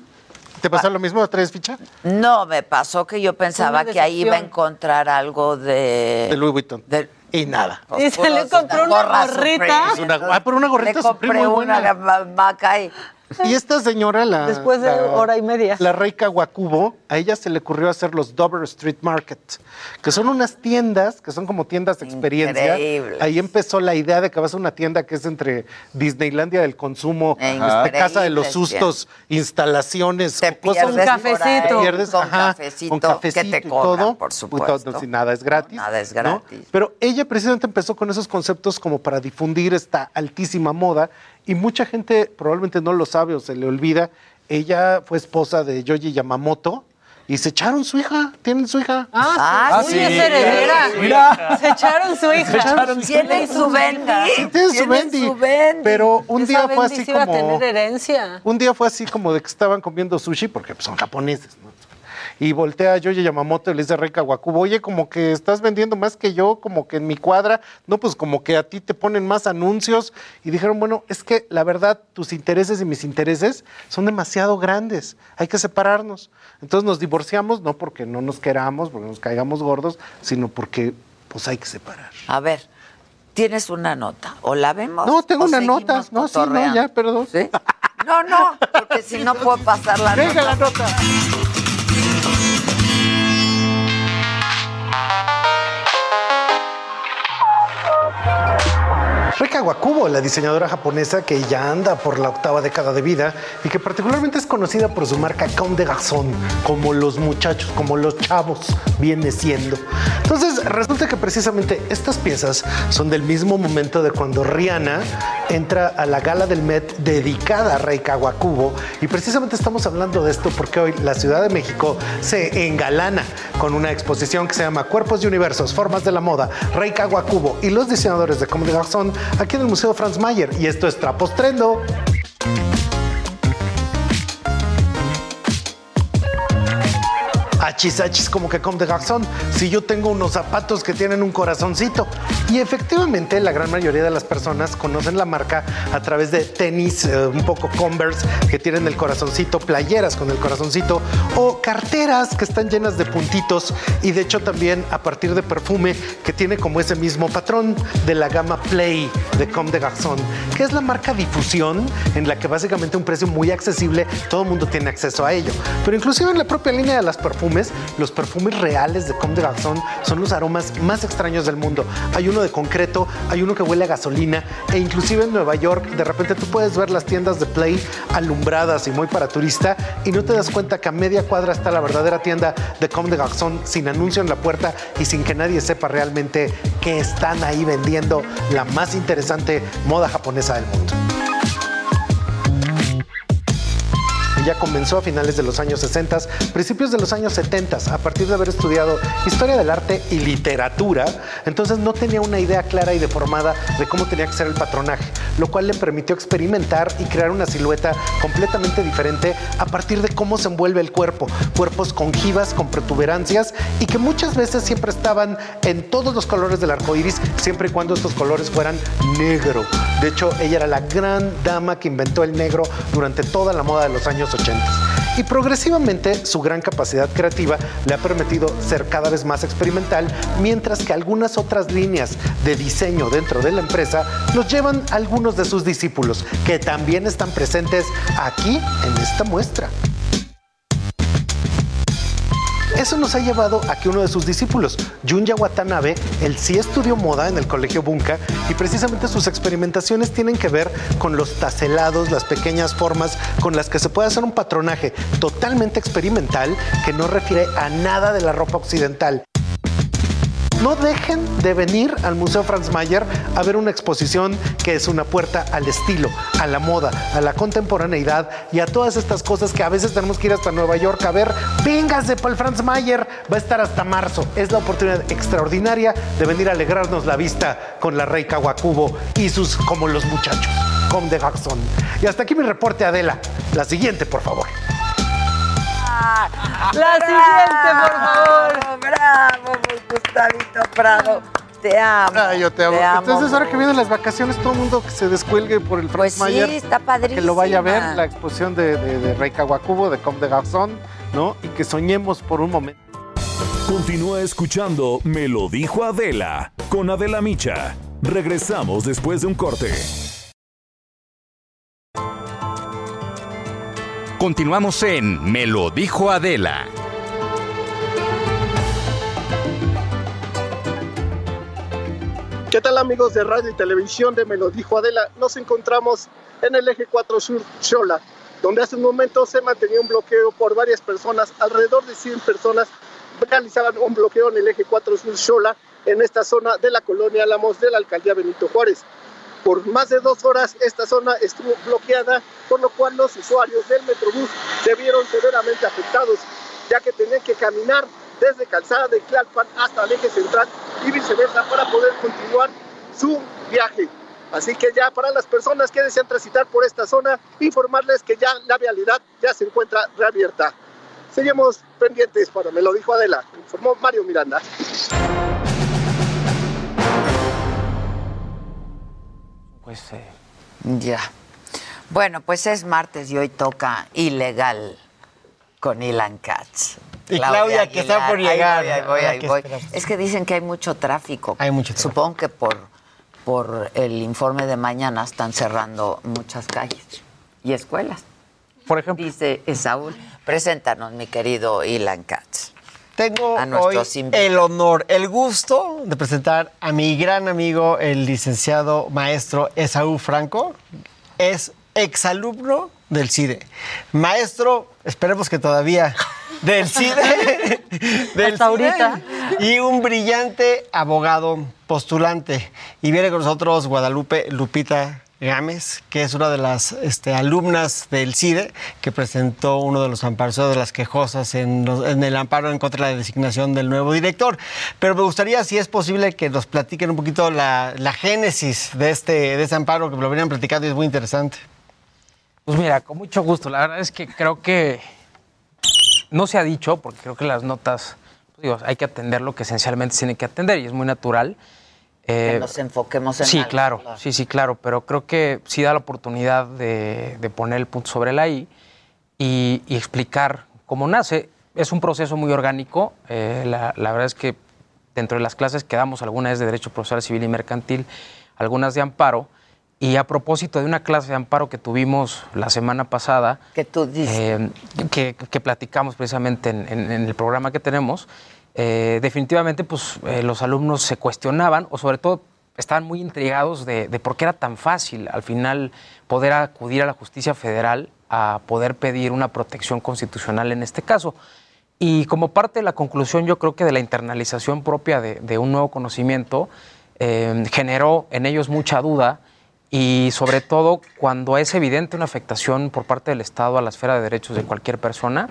¿Te pasó lo mismo? ¿Traes ficha? No, me pasó que yo pensaba que ahí iba a encontrar algo de... De Louis Vuitton. de- Y nada. Y se le compró una gorrita. Una- ah, pero una gorrita Le compré Supreme muy una buena. ma- maca y... Y esta señora, la. Después de la- hora y media. La Reika Wakubo, a ella se le ocurrió hacer los Dover Street Market, que son unas tiendas, que son como tiendas de experiencia. Increíbles. Ahí empezó la idea de que vas a una tienda que es entre Disneylandia del consumo, este, Casa de los Sustos, instalaciones, Te cosas- pierdes Un cafecito. te pierdes, con ajá, cafecito, con cafecito que te y todo. por Pues, supuesto. no, nada es gratis. Nada es ¿no? gratis. Pero ella precisamente empezó con esos conceptos como para difundir esta altísima moda y mucha gente probablemente no lo sabe o se le olvida. Ella fue esposa de Yoji Yamamoto y se echaron su hija, tienen su hija. Ah, sí, sí. es heredera. Mira. Se echaron su hija. Se echaron su Tienen su Bendy. Sí, tienen su Bendy. Pero un Esa día fue así sí iba a como tener herencia. un día fue así como de que estaban comiendo sushi porque pues, son japoneses, ¿no? Y voltea a Yoji Yamamoto y le dice a Reika Wakubo, oye, como que estás vendiendo más que yo, como que en mi cuadra, no, pues como que a ti te ponen más anuncios. Y dijeron, bueno, es que la verdad, tus intereses y mis intereses son demasiado grandes, hay que separarnos. Entonces nos divorciamos, no porque no nos queramos, porque nos caigamos gordos, sino porque pues hay que separar. A ver, tienes una nota. ¿O la vemos? No, tengo una nota. No, sí, no, ya, perdón. ¿Sí? No, no, porque si no puedo pasar la Venga nota. la nota. Reika Wakubo, la diseñadora japonesa que ya anda por la octava década de vida y que particularmente es conocida por su marca Comme de Garçon, como los muchachos, como los chavos viene siendo. Entonces, resulta que precisamente estas piezas son del mismo momento de cuando Rihanna entra a la gala del Met dedicada a Reika Wakubo y precisamente estamos hablando de esto porque hoy la Ciudad de México se engalana con una exposición que se llama Cuerpos y Universos, Formas de la Moda, Reika Wakubo y los diseñadores de Comme des Garçons aquí en el Museo Franz Mayer y esto es Trapos Trendo. Como que Comme des Garçons, si yo tengo unos zapatos que tienen un corazoncito. Y efectivamente, la gran mayoría de las personas conocen la marca a través de tenis, eh, un poco Converse, que tienen el corazoncito, playeras con el corazoncito, o carteras que están llenas de puntitos, y de hecho también a partir de perfume que tiene como ese mismo patrón de la gama Play de Comme des Garçons, que es la marca difusión en la que básicamente un precio muy accesible, todo el mundo tiene acceso a ello. Pero inclusive en la propia línea de las perfumes, los perfumes reales de Comme des Garçons son los aromas más extraños del mundo. Hay uno de concreto, hay uno que huele a gasolina e inclusive en Nueva York de repente tú puedes ver las tiendas de Play alumbradas y muy para turista y no te das cuenta que a media cuadra está la verdadera tienda de Comme des Garçons sin anuncio en la puerta y sin que nadie sepa realmente que están ahí vendiendo la más interesante moda japonesa del mundo. Ella comenzó a finales de los años 60, principios de los años 70, a partir de haber estudiado historia del arte y literatura, entonces no tenía una idea clara y deformada de cómo tenía que ser el patronaje, lo cual le permitió experimentar y crear una silueta completamente diferente a partir de cómo se envuelve el cuerpo, cuerpos con jivas, con protuberancias y que muchas veces siempre estaban en todos los colores del arco iris, siempre y cuando estos colores fueran negro. De hecho, ella era la gran dama que inventó el negro durante toda la moda de los años 80. Y progresivamente su gran capacidad creativa le ha permitido ser cada vez más experimental, mientras que algunas otras líneas de diseño dentro de la empresa los llevan algunos de sus discípulos, que también están presentes aquí en esta muestra. Eso nos ha llevado a que uno de sus discípulos, Junya Watanabe, él sí estudió moda en el Colegio Bunka y precisamente sus experimentaciones tienen que ver con los taselados, las pequeñas formas con las que se puede hacer un patronaje totalmente experimental que no refiere a nada de la ropa occidental. No dejen de venir al Museo Franz Mayer a ver una exposición que es una puerta al estilo, a la moda, a la contemporaneidad y a todas estas cosas que a veces tenemos que ir hasta Nueva York a ver. Véngase para el Franz Mayer, va a estar hasta marzo. Es la oportunidad extraordinaria de venir a alegrarnos la vista con la Rey Kawakubo y sus como los muchachos, como de Jackson. Y hasta aquí mi reporte, Adela. La siguiente, por favor. La siguiente, por favor. Bravo, Gustavito Prado. Te amo. Ah, yo te amo. Entonces, ahora que vienen las vacaciones, todo el mundo que se descuelgue por el Franz Pues sí, está Que lo vaya a ver, la exposición de, de, de Rey Kawakubo, de Comme de Garçon, ¿no? Y que soñemos por un momento. Continúa escuchando Me lo dijo Adela con Adela Micha. Regresamos después de un corte. Continuamos en Me lo dijo Adela. ¿Qué tal amigos de radio y televisión de Me lo dijo Adela? Nos encontramos en el eje 4 Sur Xola, donde hace un momento se mantenía un bloqueo por varias personas, alrededor de 100 personas realizaban un bloqueo en el eje 4 Sur Xola, en esta zona de la colonia Álamos de la alcaldía Benito Juárez. Por más de dos horas esta zona estuvo bloqueada, por lo cual los usuarios del Metrobús se vieron severamente afectados, ya que tenían que caminar desde Calzada de Tlalpan hasta el eje central y viceversa para poder continuar su viaje. Así que ya para las personas que desean transitar por esta zona, informarles que ya la vialidad ya se encuentra reabierta. Seguimos pendientes para Me lo dijo Adela, informó Mario Miranda. Pues eh, Ya. Bueno, pues es martes y hoy toca ilegal con Ilan Katz. Y Claudia, que está por Ahí voy, llegar. ahí voy, ahí voy. Es que dicen que hay mucho tráfico. Hay mucho tráfico. Supongo que por, por el informe de mañana están cerrando muchas calles y escuelas. Por ejemplo. Dice Saúl. Preséntanos, mi querido Ilan Katz. Tengo A hoy el honor, el gusto de presentar a mi gran amigo, el licenciado maestro Esaú Franco. Es exalumno del CIDE. Maestro, esperemos que todavía del CIDE. del Hasta CIDE, ahorita. Y un brillante abogado postulante. Y viene con nosotros Guadalupe Lupita Gámez, que es una de las este, alumnas del CIDE, que presentó uno de los amparos, de las quejosas en, el amparo en contra de la designación del nuevo director. Pero me gustaría, si es posible, que nos platiquen un poquito la, génesis de este, de este amparo, que lo venían platicando y es muy interesante. Pues mira, con mucho gusto. La verdad es que creo que no se ha dicho, porque creo que las notas, pues, digo, hay que atender lo que esencialmente se tiene que atender y es muy natural. Que Eh, nos enfoquemos en Sí, algo, claro, sí, sí, claro, pero creo que sí da la oportunidad de, de poner el punto sobre la I y, y explicar cómo nace. Es un proceso muy orgánico. eh, la, la verdad es que dentro de las clases que damos, algunas es de Derecho Procesal Civil y Mercantil, algunas de amparo. Y a propósito de una clase de amparo que tuvimos la semana pasada, que tú dices, eh, que, que platicamos precisamente en, en- en el programa que tenemos, eh, definitivamente pues, eh, los alumnos se cuestionaban o sobre todo estaban muy intrigados de, por qué era tan fácil al final poder acudir a la justicia federal a poder pedir una protección constitucional en este caso. Y como parte de la conclusión, yo creo que de la internalización propia de, de un nuevo conocimiento, eh, generó en ellos mucha duda y sobre todo cuando es evidente una afectación por parte del Estado a la esfera de derechos de cualquier persona,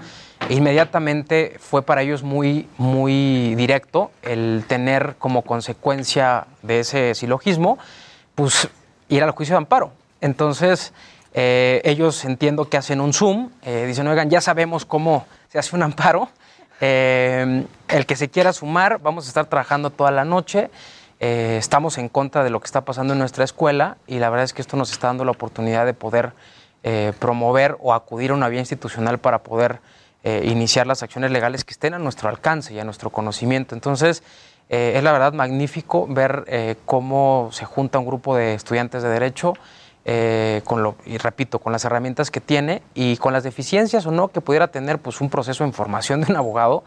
inmediatamente fue para ellos muy, muy directo el tener como consecuencia de ese silogismo, pues ir al juicio de amparo. Entonces, eh, ellos entiendo que hacen un Zoom, eh, dicen, oigan, ya sabemos cómo se hace un amparo, eh, el que se quiera sumar, vamos a estar trabajando toda la noche. Eh, estamos en contra de lo que está pasando en nuestra escuela y la verdad es que esto nos está dando la oportunidad de poder eh, promover o acudir a una vía institucional para poder eh, iniciar las acciones legales que estén a nuestro alcance y a nuestro conocimiento. Entonces, es la verdad magnífico ver cómo se junta un grupo de estudiantes de derecho. con lo, y repito, con las herramientas que tiene y con las deficiencias o no que pudiera tener pues, un proceso de información de un abogado,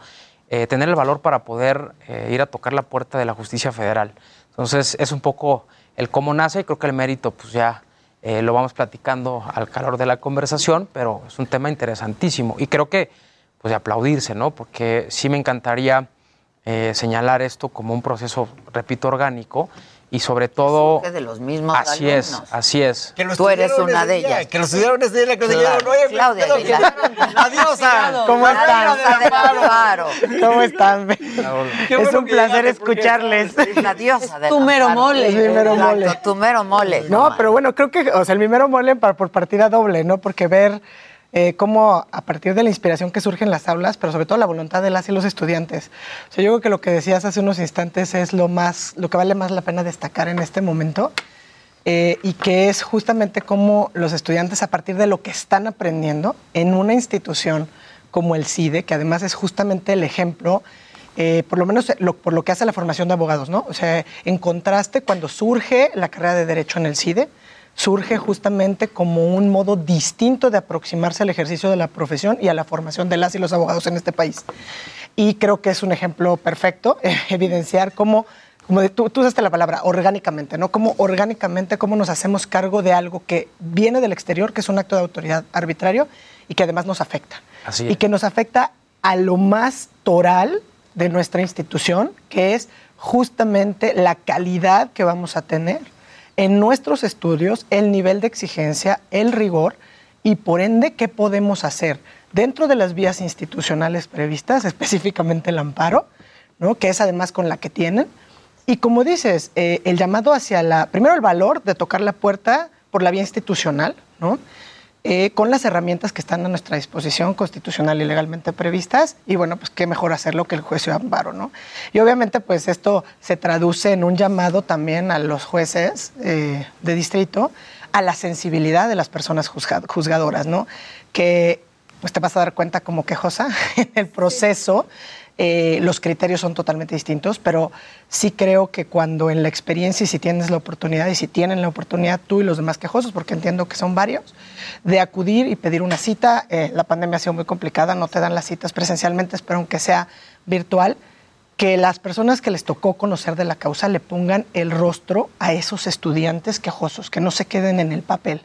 eh, tener el valor para poder eh, ir a tocar la puerta de la justicia federal. Entonces es un poco el cómo nace, creo que el mérito pues ya eh, lo vamos platicando al calor de la conversación, pero es un tema interesantísimo y creo que pues de aplaudirse, ¿no? Porque sí me encantaría señalar esto como un proceso, repito, orgánico y sobre todo de los mismos así es así es. Tú eres una de ellas. que lo estudiaron ese día que claro. Oye, Claudia adiós ¿cómo están? Claro. ¿cómo están? es un placer escucharles. la diosa tu mero mole. Es mi mero mole. tu mero mole. No pero bueno creo que o sea el mi mero mole por partida doble no porque ver eh, cómo a partir de la inspiración que surge en las aulas, pero sobre todo la voluntad de las y los estudiantes. O sea, yo creo que lo que decías hace unos instantes es lo más, lo que vale más la pena destacar en este momento. Eh, y que es justamente cómo los estudiantes, a partir de lo que están aprendiendo en una institución como el CIDE, que además es justamente el ejemplo, eh, por lo menos lo, por lo que hace la formación de abogados, ¿no? O sea, en contraste, cuando surge la carrera de Derecho en el CIDE, surge justamente como un modo distinto de aproximarse al ejercicio de la profesión y a la formación de las y los abogados en este país. Y creo que es un ejemplo perfecto, eh, evidenciar cómo, como tú, tú usaste la palabra, orgánicamente, ¿no? Cómo orgánicamente, cómo nos hacemos cargo de algo que viene del exterior, que es un acto de autoridad arbitrario y que además nos afecta. Así Y que nos afecta a lo más toral de nuestra institución, que es justamente la calidad que vamos a tener en nuestros estudios el nivel de exigencia, el rigor y por ende qué podemos hacer dentro de las vías institucionales previstas, específicamente el amparo, ¿no? que es además con la que tienen. Y como dices, eh, el llamado hacia la, primero el valor de tocar la puerta por la vía institucional, ¿no? Eh, con las herramientas que están a nuestra disposición constitucional y legalmente previstas y bueno, pues qué mejor hacerlo que el juicio de amparo, ¿no? Y obviamente pues esto se traduce en un llamado también a los jueces eh, de distrito a la sensibilidad de las personas juzgadoras, ¿no? Que pues te vas a dar cuenta como quejosa en el proceso eh, los criterios son totalmente distintos, pero sí creo que cuando en la experiencia si tienes la oportunidad y si tienen la oportunidad tú y los demás quejosos, porque entiendo que son varios, de acudir y pedir una cita, eh, la pandemia ha sido muy complicada, no te dan las citas presencialmente, espero aunque sea virtual, que las personas que les tocó conocer de la causa le pongan el rostro a esos estudiantes quejosos, que no se queden en el papel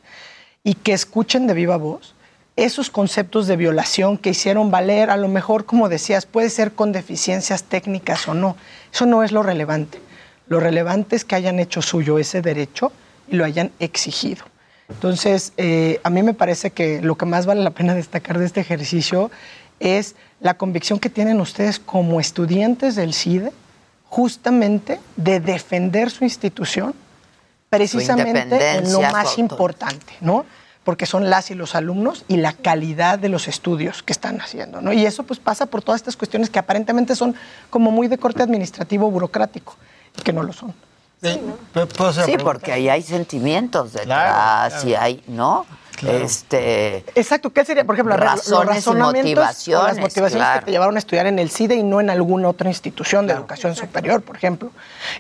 y que escuchen de viva voz esos conceptos de violación que hicieron valer, a lo mejor, como decías, puede ser con deficiencias técnicas o no. Eso no es lo relevante. Lo relevante es que hayan hecho suyo ese derecho y lo hayan exigido. Entonces, eh, a mí me parece que lo que más vale la pena destacar de este ejercicio es la convicción que tienen ustedes como estudiantes del CIDE, justamente de defender su institución, precisamente en lo más importante, ¿no? Porque son las y los alumnos y la calidad de los estudios que están haciendo. ¿no? Y eso pues pasa por todas estas cuestiones que aparentemente son como muy de corte administrativo burocrático y que no lo son. Sí, sí porque ahí hay sentimientos detrás y hay, ¿no? Este, Exacto, ¿qué sería, por ejemplo, razones los razonamientos motivaciones, las motivaciones que te llevaron a estudiar en el CIDE y no en alguna otra institución de educación superior, por ejemplo?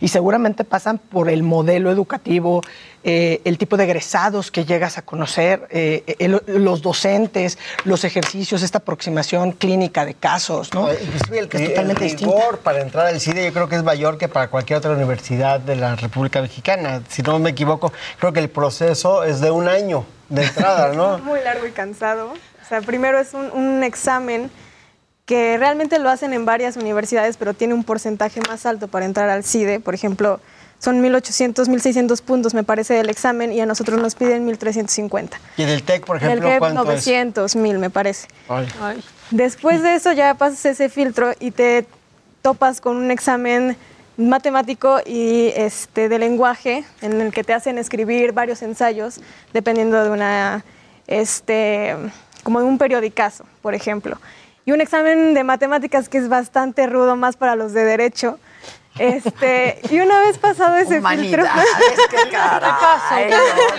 Y seguramente pasan por el modelo educativo, eh, el tipo de egresados que llegas a conocer, eh, los docentes, los ejercicios, esta aproximación clínica de casos, ¿no? Inclusive el, que es totalmente el rigor para entrar al CIDE yo creo que es mayor que para cualquier otra universidad de la República Mexicana. Si no me equivoco, creo que el proceso es de un año de entrada, ¿no? Muy largo y cansado. O sea, primero es un, un examen que realmente lo hacen en varias universidades, pero tiene un porcentaje más alto para entrar al CIDE. Por ejemplo, son 1800, 1600 puntos, me parece, del examen y a nosotros nos piden 1350. ¿Y del TEC, por ejemplo, Del TEC, cuánto 900, 1000, me parece. Ay. Después de eso ya pasas ese filtro y te topas con un examen matemático y este de lenguaje en el que te hacen escribir varios ensayos dependiendo de una este como de un periodicazo, por ejemplo. Y un examen de matemáticas que es bastante rudo más para los de derecho. Este, y una vez pasado ese filtro, qué caray, no,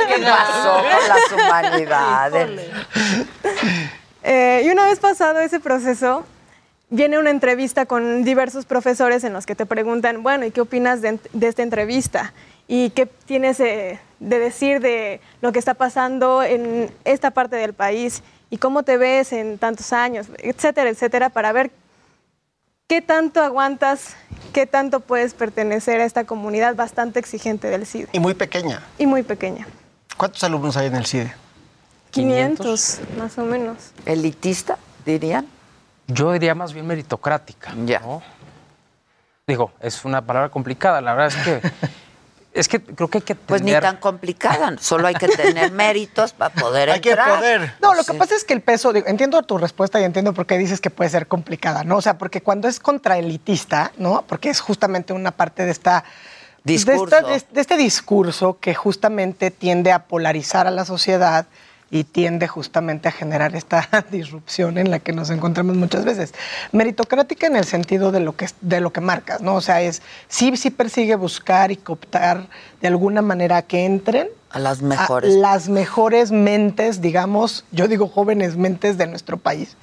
¿Qué pasó con las humanidades? Eh, y una vez pasado ese proceso, viene una entrevista con diversos profesores en los que te preguntan, bueno, ¿y qué opinas de, de esta entrevista? ¿Y qué tienes eh, de decir de lo que está pasando en esta parte del país? ¿Y cómo te ves en tantos años? Etcétera, etcétera, para ver qué tanto aguantas, qué tanto puedes pertenecer a esta comunidad bastante exigente del CIDE. Y muy pequeña. Y muy pequeña. ¿Cuántos alumnos hay en el CIDE? 500, más o menos. ¿Elitista, dirían? Yo diría más bien meritocrática. Ya. ¿no? Digo, es una palabra complicada. La verdad es que es que creo que hay que Pues ni tener- tan complicada, solo hay que tener méritos para poder entrar. No, lo que pasa es que el peso, digo, entiendo tu respuesta y entiendo por qué dices que puede ser complicada, ¿no? O sea, porque cuando es contraelitista, ¿no? Porque es justamente una parte de esta... Discurso. De, esta- de- de este discurso que justamente tiende a polarizar a la sociedad y tiende justamente a generar esta disrupción en la que nos encontramos muchas veces. Meritocrática en el sentido de lo que, de lo que marcas, ¿no? O sea, es sí, sí persigue buscar y cooptar de alguna manera que entren A las mejores. las mejores mentes, digamos, yo digo jóvenes mentes de nuestro país.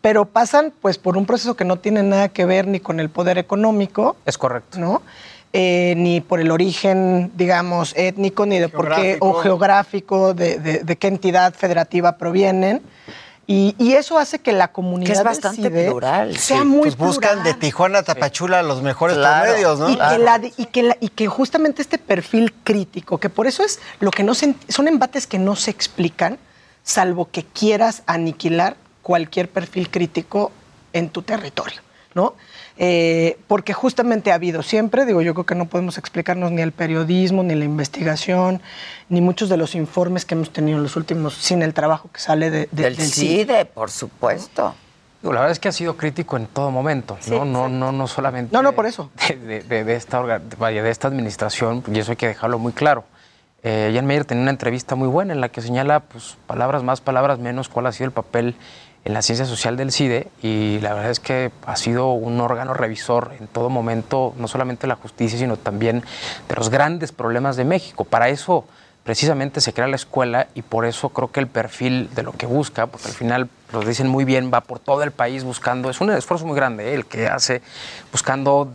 Pero pasan pues por un proceso que no tiene nada que ver ni con el poder económico. Es correcto. ¿No? Eh, ni por el origen, digamos, étnico, ni de por qué, o Geográfico. de, de- de qué entidad federativa provienen. Y, y eso hace que la comunidad Que es bastante decide plural, sea sí. muy Pues buscan plural. de Tijuana a Tapachula los mejores Claro. promedios, ¿no? Y, que la- y que la- y que justamente este perfil crítico, que por eso es lo que no se, son embates que no se explican, salvo que quieras aniquilar cualquier perfil crítico en tu territorio, ¿no? Eh, porque justamente ha habido siempre, digo, yo creo que no podemos explicarnos ni el periodismo, ni la investigación, ni muchos de los informes que hemos tenido en los últimos, sin el trabajo que sale de, de- Del CIDE, por supuesto. Digo, la verdad es que ha sido crítico en todo momento, ¿no? no, no, no solamente. No, no, por eso. De, de- de- de esta, vaya, de esta administración, y eso hay que dejarlo muy claro. Eh, Jan Meyer tenía una entrevista muy buena en la que señala, pues, palabras más, palabras menos, cuál ha sido el papel en la ciencia social del CIDE, y la verdad es que ha sido un órgano revisor en todo momento, no solamente de la justicia, sino también de los grandes problemas de México. Para eso precisamente se crea la escuela y por eso creo que el perfil de lo que busca, porque al final lo dicen muy bien, va por todo el país buscando, es un esfuerzo muy grande ¿eh? el que hace, buscando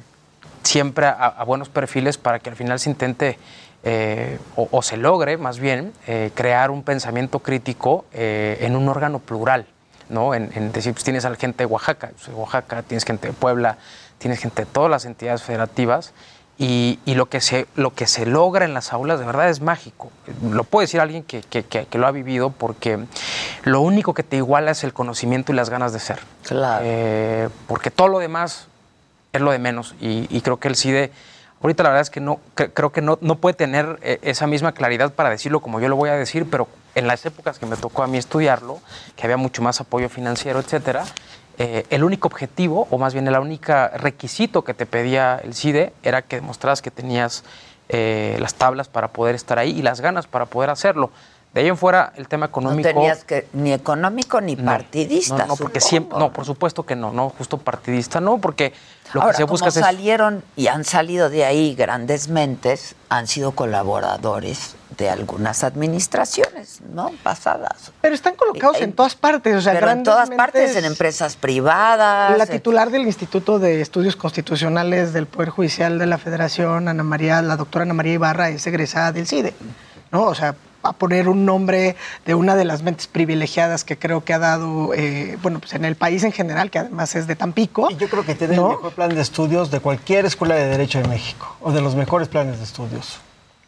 siempre a, buenos perfiles para que al final se intente eh, o, se logre más bien eh, crear un pensamiento crítico en un órgano plural. ¿No? En, en decir, pues tienes a la gente de Oaxaca, yo soy de Oaxaca, tienes gente de Puebla, tienes gente de todas las entidades federativas y, y lo, que se, lo que se logra en las aulas de verdad es mágico. Lo puede decir alguien que, que- que- que lo ha vivido porque lo único que te iguala es el conocimiento y las ganas de ser. Eh, porque todo lo demás es lo de menos y, y creo que el CIDE, ahorita la verdad es que no, cre- creo que no, no puede tener eh, esa misma claridad para decirlo como yo lo voy a decir, pero en las épocas que me tocó a mí estudiarlo, que había mucho más apoyo financiero, etcétera, eh, el único objetivo, o más bien el único requisito que te pedía el CIDE era que demostraras que tenías eh, las tablas para poder estar ahí y las ganas para poder hacerlo. De ahí en fuera, el tema No económico... tenías que ni económico ni No, partidista. No, no, porque supongo. siempre, no, por supuesto que no, no, justo partidista, no, porque lo Ahora, que se busca como es salieron y han salido de ahí grandes mentes, han sido colaboradores de algunas administraciones, ¿no? Pasadas. Pero están colocados en todas partes, o sea, Pero en todas partes, en empresas privadas. La en- titular del Instituto de Estudios Constitucionales del Poder Judicial de la Federación, Ana María, la doctora Ana María Ibarra, es egresada del CIDE, ¿no? O sea, a poner un nombre de una de las mentes privilegiadas que creo que ha dado, eh, bueno, pues en el país en general, que además es de Tampico. Y yo creo que tiene ¿no? el mejor plan de estudios de cualquier escuela de Derecho de México, o de los mejores planes de estudios.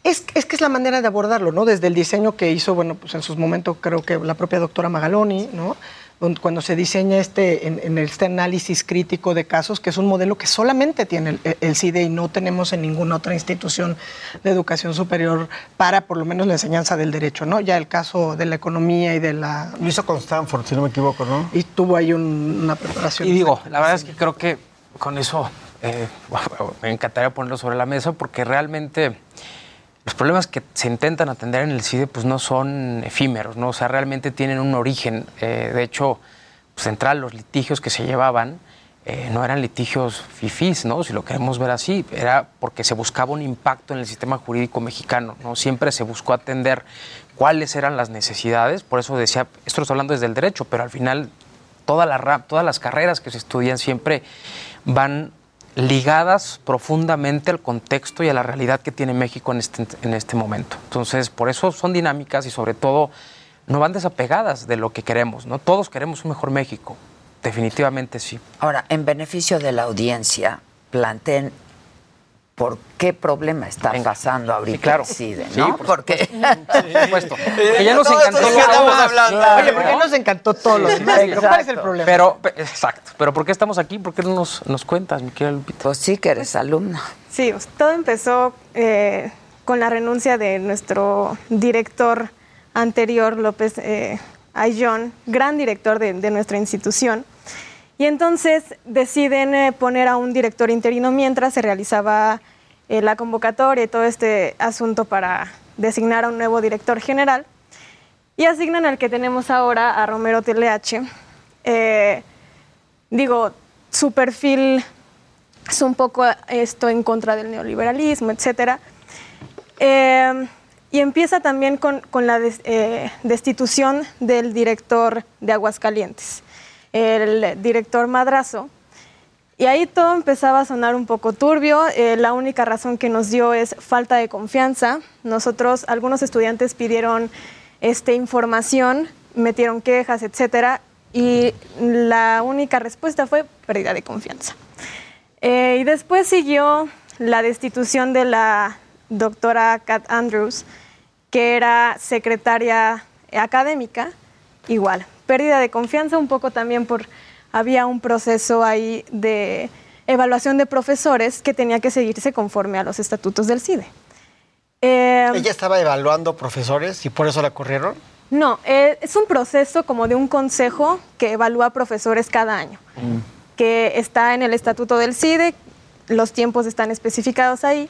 Es, es que es la manera de abordarlo, ¿no? Desde el diseño que hizo, bueno, pues en sus momentos creo que la propia doctora Magaloni, ¿no? cuando se diseña este, en, este análisis crítico de casos, que es un modelo que solamente tiene el, CIDE y no tenemos en ninguna otra institución de educación superior para por lo menos la enseñanza del derecho, ¿no? Ya el caso de la economía y de la... Lo hizo con Stanford, si no me equivoco, ¿no? Y tuvo ahí una preparación. Y digo, la verdad es que creo que con eso eh, me encantaría ponerlo sobre la mesa porque realmente los problemas que se intentan atender en el CIDE pues no son efímeros, ¿no? O sea, realmente tienen un origen. Eh, de hecho, central, los litigios que se llevaban eh, no eran litigios fifís, ¿no? Si lo queremos ver así, era porque se buscaba un impacto en el sistema jurídico mexicano, ¿no? Siempre se buscó atender cuáles eran las necesidades, por eso decía, esto lo estoy hablando desde el derecho, pero al final toda la, todas las carreras que se estudian siempre van ligadas profundamente al contexto y a la realidad que tiene México en este, en este momento. Entonces, por eso son dinámicas y sobre todo no van desapegadas de lo que queremos, ¿no? Todos queremos un mejor México, definitivamente sí. Ahora, en beneficio de la audiencia, planteen por qué problema está pasando ahorita claro. el CIDE, ¿no? por porque, supuesto. que ya nos encantó Oye, ¿por qué nos encantó todo lo ¿Cuál es el problema? Pero, exacto. Pero ¿por qué estamos aquí? ¿Por qué no nos, nos cuentas, mi querida Lupita? Pues sí, que eres alumna. Sí, pues, todo empezó eh, con la renuncia de nuestro director anterior, López eh, Ayllón, gran director de, de nuestra institución. Y entonces deciden eh, poner a un director interino mientras se realizaba eh, la convocatoria y todo este asunto para designar a un nuevo director general. Y asignan al que tenemos ahora, a Romero TLH. Eh, digo, su perfil es un poco esto en contra del neoliberalismo, etc. y empieza también con, con la destitución del director de Aguascalientes el director Madrazo. Y ahí todo empezaba a sonar un poco turbio. Eh, la única razón que nos dio es falta de confianza. Nosotros, algunos estudiantes pidieron este, información, metieron quejas, etcétera, y la única respuesta fue pérdida de confianza. Eh, y después siguió la destitución de la doctora Kat Andrews, que era secretaria académica, igual, pérdida de confianza, un poco también por había un proceso ahí de evaluación de profesores que tenía que seguirse conforme a los estatutos del CIDE. Eh, ¿Ella estaba evaluando profesores y por eso la corrieron? No, eh, es un proceso como de un consejo que evalúa profesores cada año, mm. que está en el estatuto del CIDE, los tiempos están especificados ahí,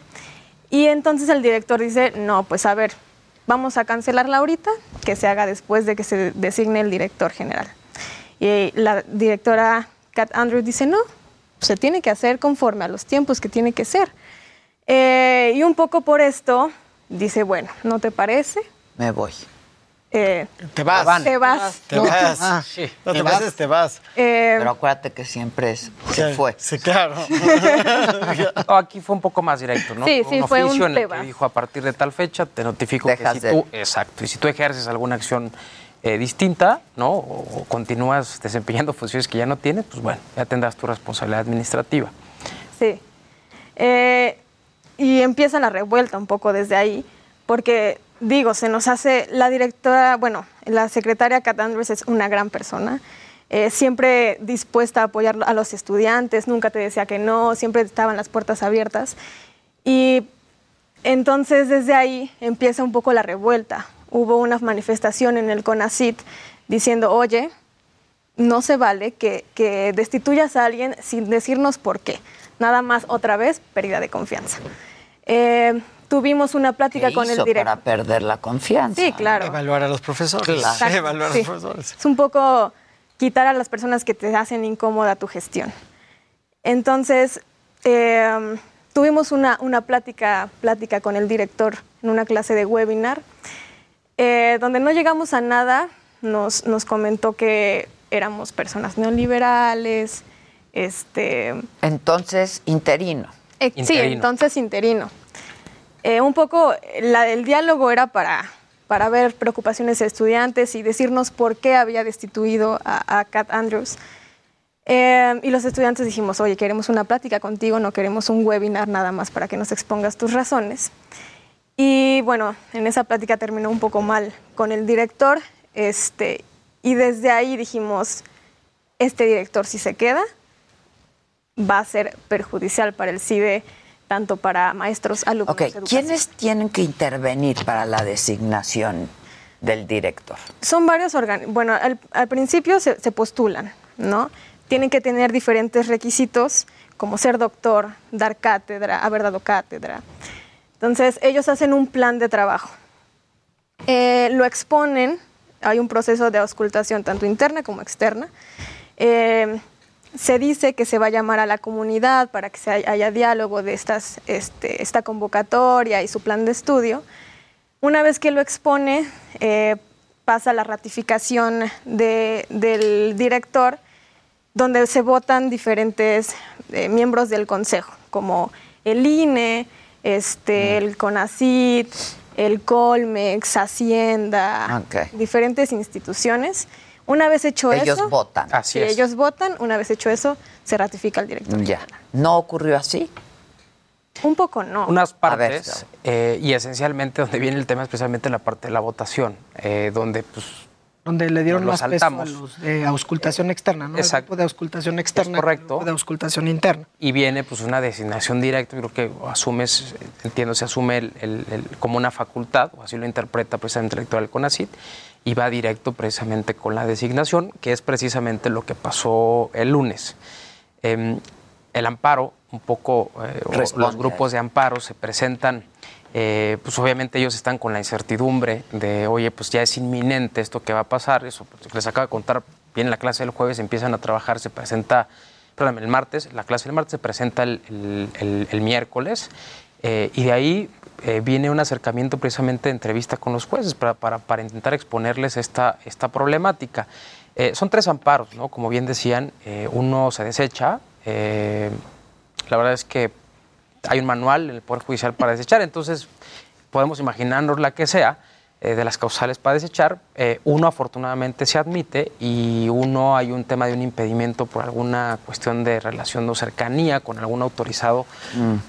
y entonces el director dice, no, pues a ver, vamos a cancelarla ahorita, que se haga después de que se designe el director general. Y la directora Kat Andrews dice, no, se tiene que hacer conforme a los tiempos que tiene que ser. Eh, y un poco por esto, dice, bueno, ¿no te parece? Me voy. Eh, te vas. Te vas. Te vas. Ah, sí. No te, vas, te vas. Eh, Pero acuérdate que siempre es, se fue. Sí, claro. aquí fue un poco más directo, ¿no? Sí, sí, fue un en el que dijo a partir de tal fecha te notifico que si tú, exacto, y si tú ejerces alguna acción eh, distinta, ¿no? O, continúas desempeñando funciones que ya no tienes, pues bueno, ya tendrás tu responsabilidad administrativa. Sí. y empieza la revuelta un poco desde ahí, porque digo, se nos hace, la directora, bueno, la secretaria Kat Andrews es una gran persona, eh, siempre dispuesta a apoyar a los estudiantes, nunca te decía que no, siempre estaban las puertas abiertas. Y entonces desde ahí empieza un poco la revuelta. Hubo una manifestación en el CONACIT diciendo, oye, no se vale que, destituyas a alguien sin decirnos por qué. Nada más otra vez pérdida de confianza. Eh, tuvimos una plática con el director. Para perder la confianza. Sí, claro. Evaluar a los profesores. Evaluar a los profesores. Es un poco quitar a las personas que te hacen incómoda tu gestión. Entonces, em, tuvimos una, una plática, plática con el director en una clase de webinar, eh, donde no llegamos a nada. Nos, nos comentó que éramos personas neoliberales. Este, entonces, interino. Eh, sí, entonces interino. Eh, un poco la, el diálogo era para, para ver preocupaciones de estudiantes y decirnos por qué había destituido a, a Kat Andrews. Eh, y los estudiantes dijimos, oye, queremos una plática contigo, no queremos un webinar nada más para que nos expongas tus razones. Y bueno, en esa plática terminó un poco mal con el director, este, Y desde ahí dijimos, este director si se queda, va a ser perjudicial para el CIDE, tanto para maestros, alumnos. Ok, ¿quiénes tienen que intervenir para la designación del director? Son varios órganos. Bueno, al, al principio se, se postulan, ¿no? Tienen que tener diferentes requisitos, como ser doctor, dar cátedra, haber dado cátedra. Entonces, ellos hacen un plan de trabajo. Eh, lo exponen, hay un proceso de auscultación tanto interna como externa. Eh, se dice que se va a llamar a la comunidad para que se haya, diálogo de estas, este, esta convocatoria y su plan de estudio. Una vez que lo expone, eh, pasa la ratificación de- del director, donde se votan diferentes eh, miembros del consejo, como el INE, este, el CONACIT, el Colmex, Hacienda, diferentes instituciones. Una vez hecho Ellos eso, votan. Así si es. ellos votan, una vez hecho eso, se ratifica el director. Ya. ¿No ocurrió así? Un poco no. Unas A ver, partes, eh, y esencialmente donde viene el tema, especialmente la parte de la votación, eh, donde pues Donde le dieron más peso a saltamos. los de auscultación externa, ¿no? Exacto. El grupo de auscultación externa. correcto. el grupo de auscultación interna. y viene pues una designación directa, yo creo que asumes, entiendo, se asume el- el- el- como una facultad, o así lo interpreta precisamente el director del CONACIT, y va directo precisamente con la designación, que es precisamente lo que pasó el lunes. Em, el amparo, un poco, eh, los grupos de amparo se presentan, eh, pues obviamente ellos están con la incertidumbre de, oye, pues ya es inminente esto que va a pasar, eso pues, les acabo de contar, viene la clase del jueves, empiezan a trabajar, se presenta, perdón, el martes, la clase del martes se presenta el, el- el- el miércoles, eh, y de ahí eh, viene un acercamiento precisamente de entrevista con los jueces para, para- para intentar exponerles esta, esta problemática. Eh, son tres amparos, ¿no? Como bien decían, eh, uno se desecha, la verdad es que hay un manual en el Poder Judicial para desechar, entonces podemos imaginarnos la que sea eh, de las causales para desechar. Eh, uno afortunadamente se admite y uno hay un tema de un impedimento por alguna cuestión de relación o cercanía con algún autorizado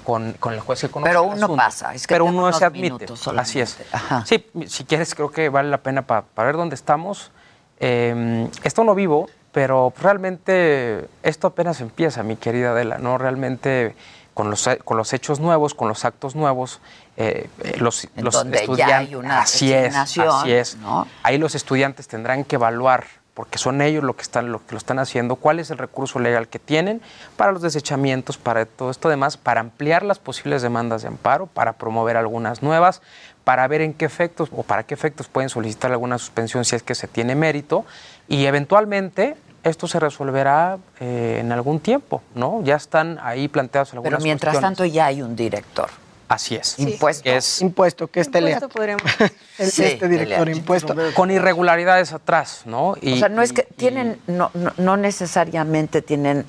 con, con el juez que conoce Pero el uno asunto. pasa, es que Pero uno se admite. Así es. Sí, si quieres creo que vale la pena para ver dónde estamos. Eh, esto no vivo, pero realmente esto apenas empieza, mi querida Adela, ¿no? Realmente con los, con los hechos nuevos, con los actos nuevos, eh, eh, los, los donde ya estudiantes... hay una así es, así es. ¿no? Ahí los estudiantes tendrán que evaluar, porque son ellos lo que, están, lo que lo están haciendo, cuál es el recurso legal que tienen para los desechamientos, para todo esto demás, para ampliar las posibles demandas de amparo, para promover algunas nuevas, para ver en qué efectos o para qué efectos pueden solicitar alguna suspensión si es que se tiene mérito y eventualmente esto se resolverá eh, en algún tiempo, ¿no? Ya están ahí planteadas algunas Pero mientras cuestiones. tanto ya hay un director. Así es. Impuesto. Que es Impuesto, que es Telea. Impuesto podríamos. El- Sí, este director impuesto. con irregularidades atrás, ¿no? Y- o sea, no es y- que tienen, no, no, no necesariamente tienen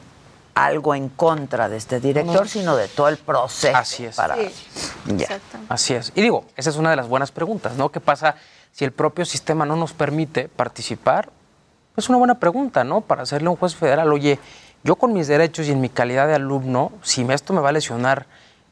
algo en contra de este director, No. sino de todo el proceso. Así es. Para, Sí, Ya. Así es. Y digo, esa es una de las buenas preguntas, ¿no? ¿Qué pasa si el propio sistema no nos permite participar? Es una buena pregunta, ¿no? Para hacerle a un juez federal, oye, yo con mis derechos y en mi calidad de alumno, si me- esto me va a lesionar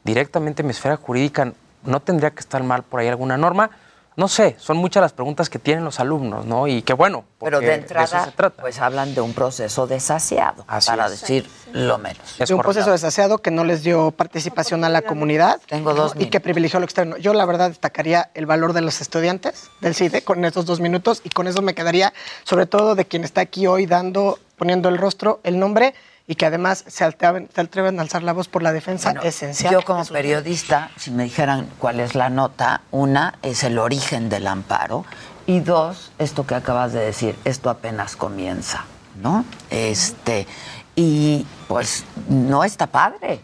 directamente mi esfera jurídica, ¿no tendría que estar mal por ahí alguna norma? No sé, son muchas las preguntas que tienen los alumnos, ¿no? Y qué bueno, Pero porque de eso entrada, se trata. pues hablan de un proceso desaseado, Así para es. decir lo menos. Es de un correcto. proceso desaseado que no les dio participación a la comunidad Tengo dos y que privilegió lo externo. Yo la verdad destacaría el valor de los estudiantes del CIDE con estos dos minutos y con eso me quedaría sobre todo de quien está aquí hoy dando, poniendo el rostro, el nombre y que además se atreven, se atreven a alzar la voz por la defensa Bueno, esencial. Yo como periodista, si me dijeran cuál es la nota, una es el origen del amparo y dos, esto que acabas de decir, esto apenas comienza, ¿no? Este, y pues no está padre.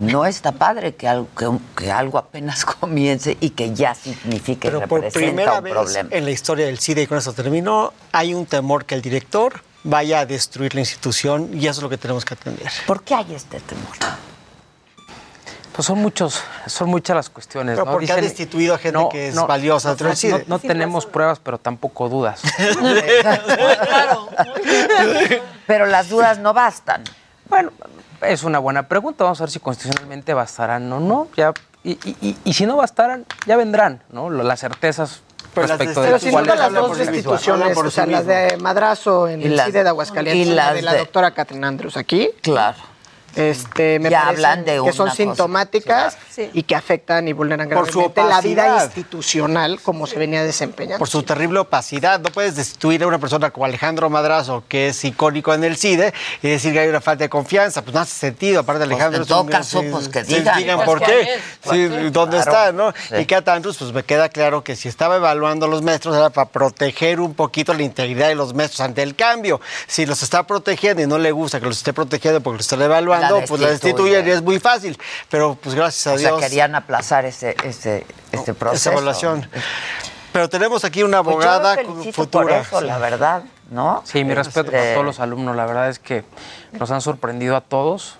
No está padre que algo, que, algo apenas comience y que ya signifique Pero por representa primera un vez problema. en la historia del CIDE, y con eso termino, hay un temor que el director vaya a destruir la institución y eso es lo que tenemos que atender. ¿Por qué hay este temor? Pues son muchos, son muchas las cuestiones. Pero ¿no? porque ha destituido a gente que es valiosa no, CIDE. no tenemos pruebas, pero tampoco dudas. Pero las dudas no bastan. Bueno, es una buena pregunta. Vamos a ver si constitucionalmente bastarán o no. Ya, y, y- y- y si no bastaran, ya vendrán, ¿no? Las certezas Pero respecto Pero de si es las la dos instituciones, Por o sí sea, las de Madrazo en Y el las- CIDE de Aguascalientes y y la las de la doctora Catherine Andrews aquí. Claro. Este, me Ya hablan de que son sintomáticas Sí. y que afectan y vulneran Por su gravemente la vida institucional como se venía desempeñando. Por su terrible opacidad. No puedes destituir a una persona como Alejandro Madrazo, que es icónico en el CIDE, y decir que hay una falta de confianza. Pues no hace sentido. Aparte, Alejandro en es todo caso, pues, que digan. por Pues, qué. ¿cuál es? Sí, ¿Cuál es? ¿Dónde Claro. está? ¿no? Sí. Y Cat Andrews, pues me queda claro que si estaba evaluando a los maestros era para proteger un poquito la integridad de los maestros ante el cambio. Si los está protegiendo y no le gusta que los esté protegiendo porque los están evaluando, La pues la destituye. destituyen y es muy fácil. Pero pues gracias a O sea, Dios. querían aplazar ese, ese, este proceso. esa evaluación. Pero tenemos aquí una Pues yo abogada futura. por eso, Sí. la verdad, ¿no? Sí, mi respeto Este, para todos los alumnos. La verdad es que nos han sorprendido a todos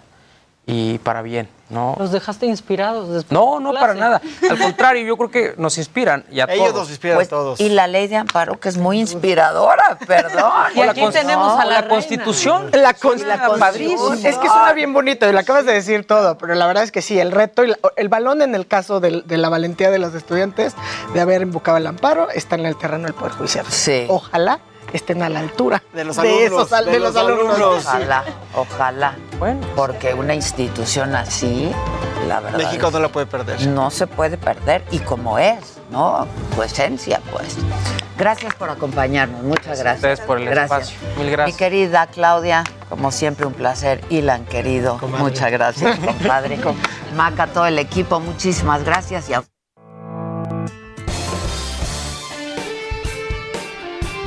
y para bien, ¿no? Los dejaste inspirados. después No, de no, clase. para nada. Al contrario, yo creo que nos inspiran y a Ellos todos. nos inspiran Pues, a todos. Y la ley de amparo, que es muy inspiradora, perdón. Y aquí tenemos a la, la reina. constitución. La, con- la padrísimo. constitución. Es que suena bien bonito y lo acabas de decir todo, pero la verdad es que sí, el reto y la- el balón en el caso del- de, la valentía de los estudiantes de haber invocado el amparo está en el terreno del Poder Judicial. Sí. Ojalá estén a la altura De los alumnos, esos de de los los alumnos. Ojalá, ojalá. Bueno. Porque una institución así, la verdad. México no la puede perder. no se puede perder y como es, ¿no? Su esencia, pues. Gracias por acompañarnos, muchas gracias. ustedes por el gracias. espacio. Mil gracias. Mi querida Claudia, como siempre un placer. Ilan, querido, muchas gracias, compadre. Maca, todo el equipo, muchísimas gracias. Y a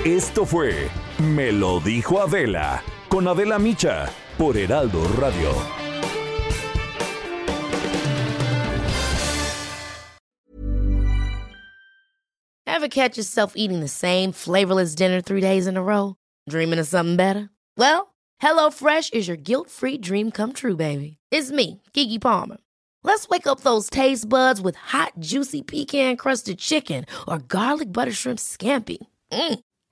Esto fue Me lo dijo Adela con Adela Micha por Heraldo Radio. Ever catch yourself eating the same flavorless dinner three days in a row? Dreaming of something better? Well, HelloFresh is your guilt free dream come true, baby. It's me, Kiki Palmer. Let's wake up those taste buds with hot, juicy pecan crusted chicken or garlic butter shrimp scampi. Mm.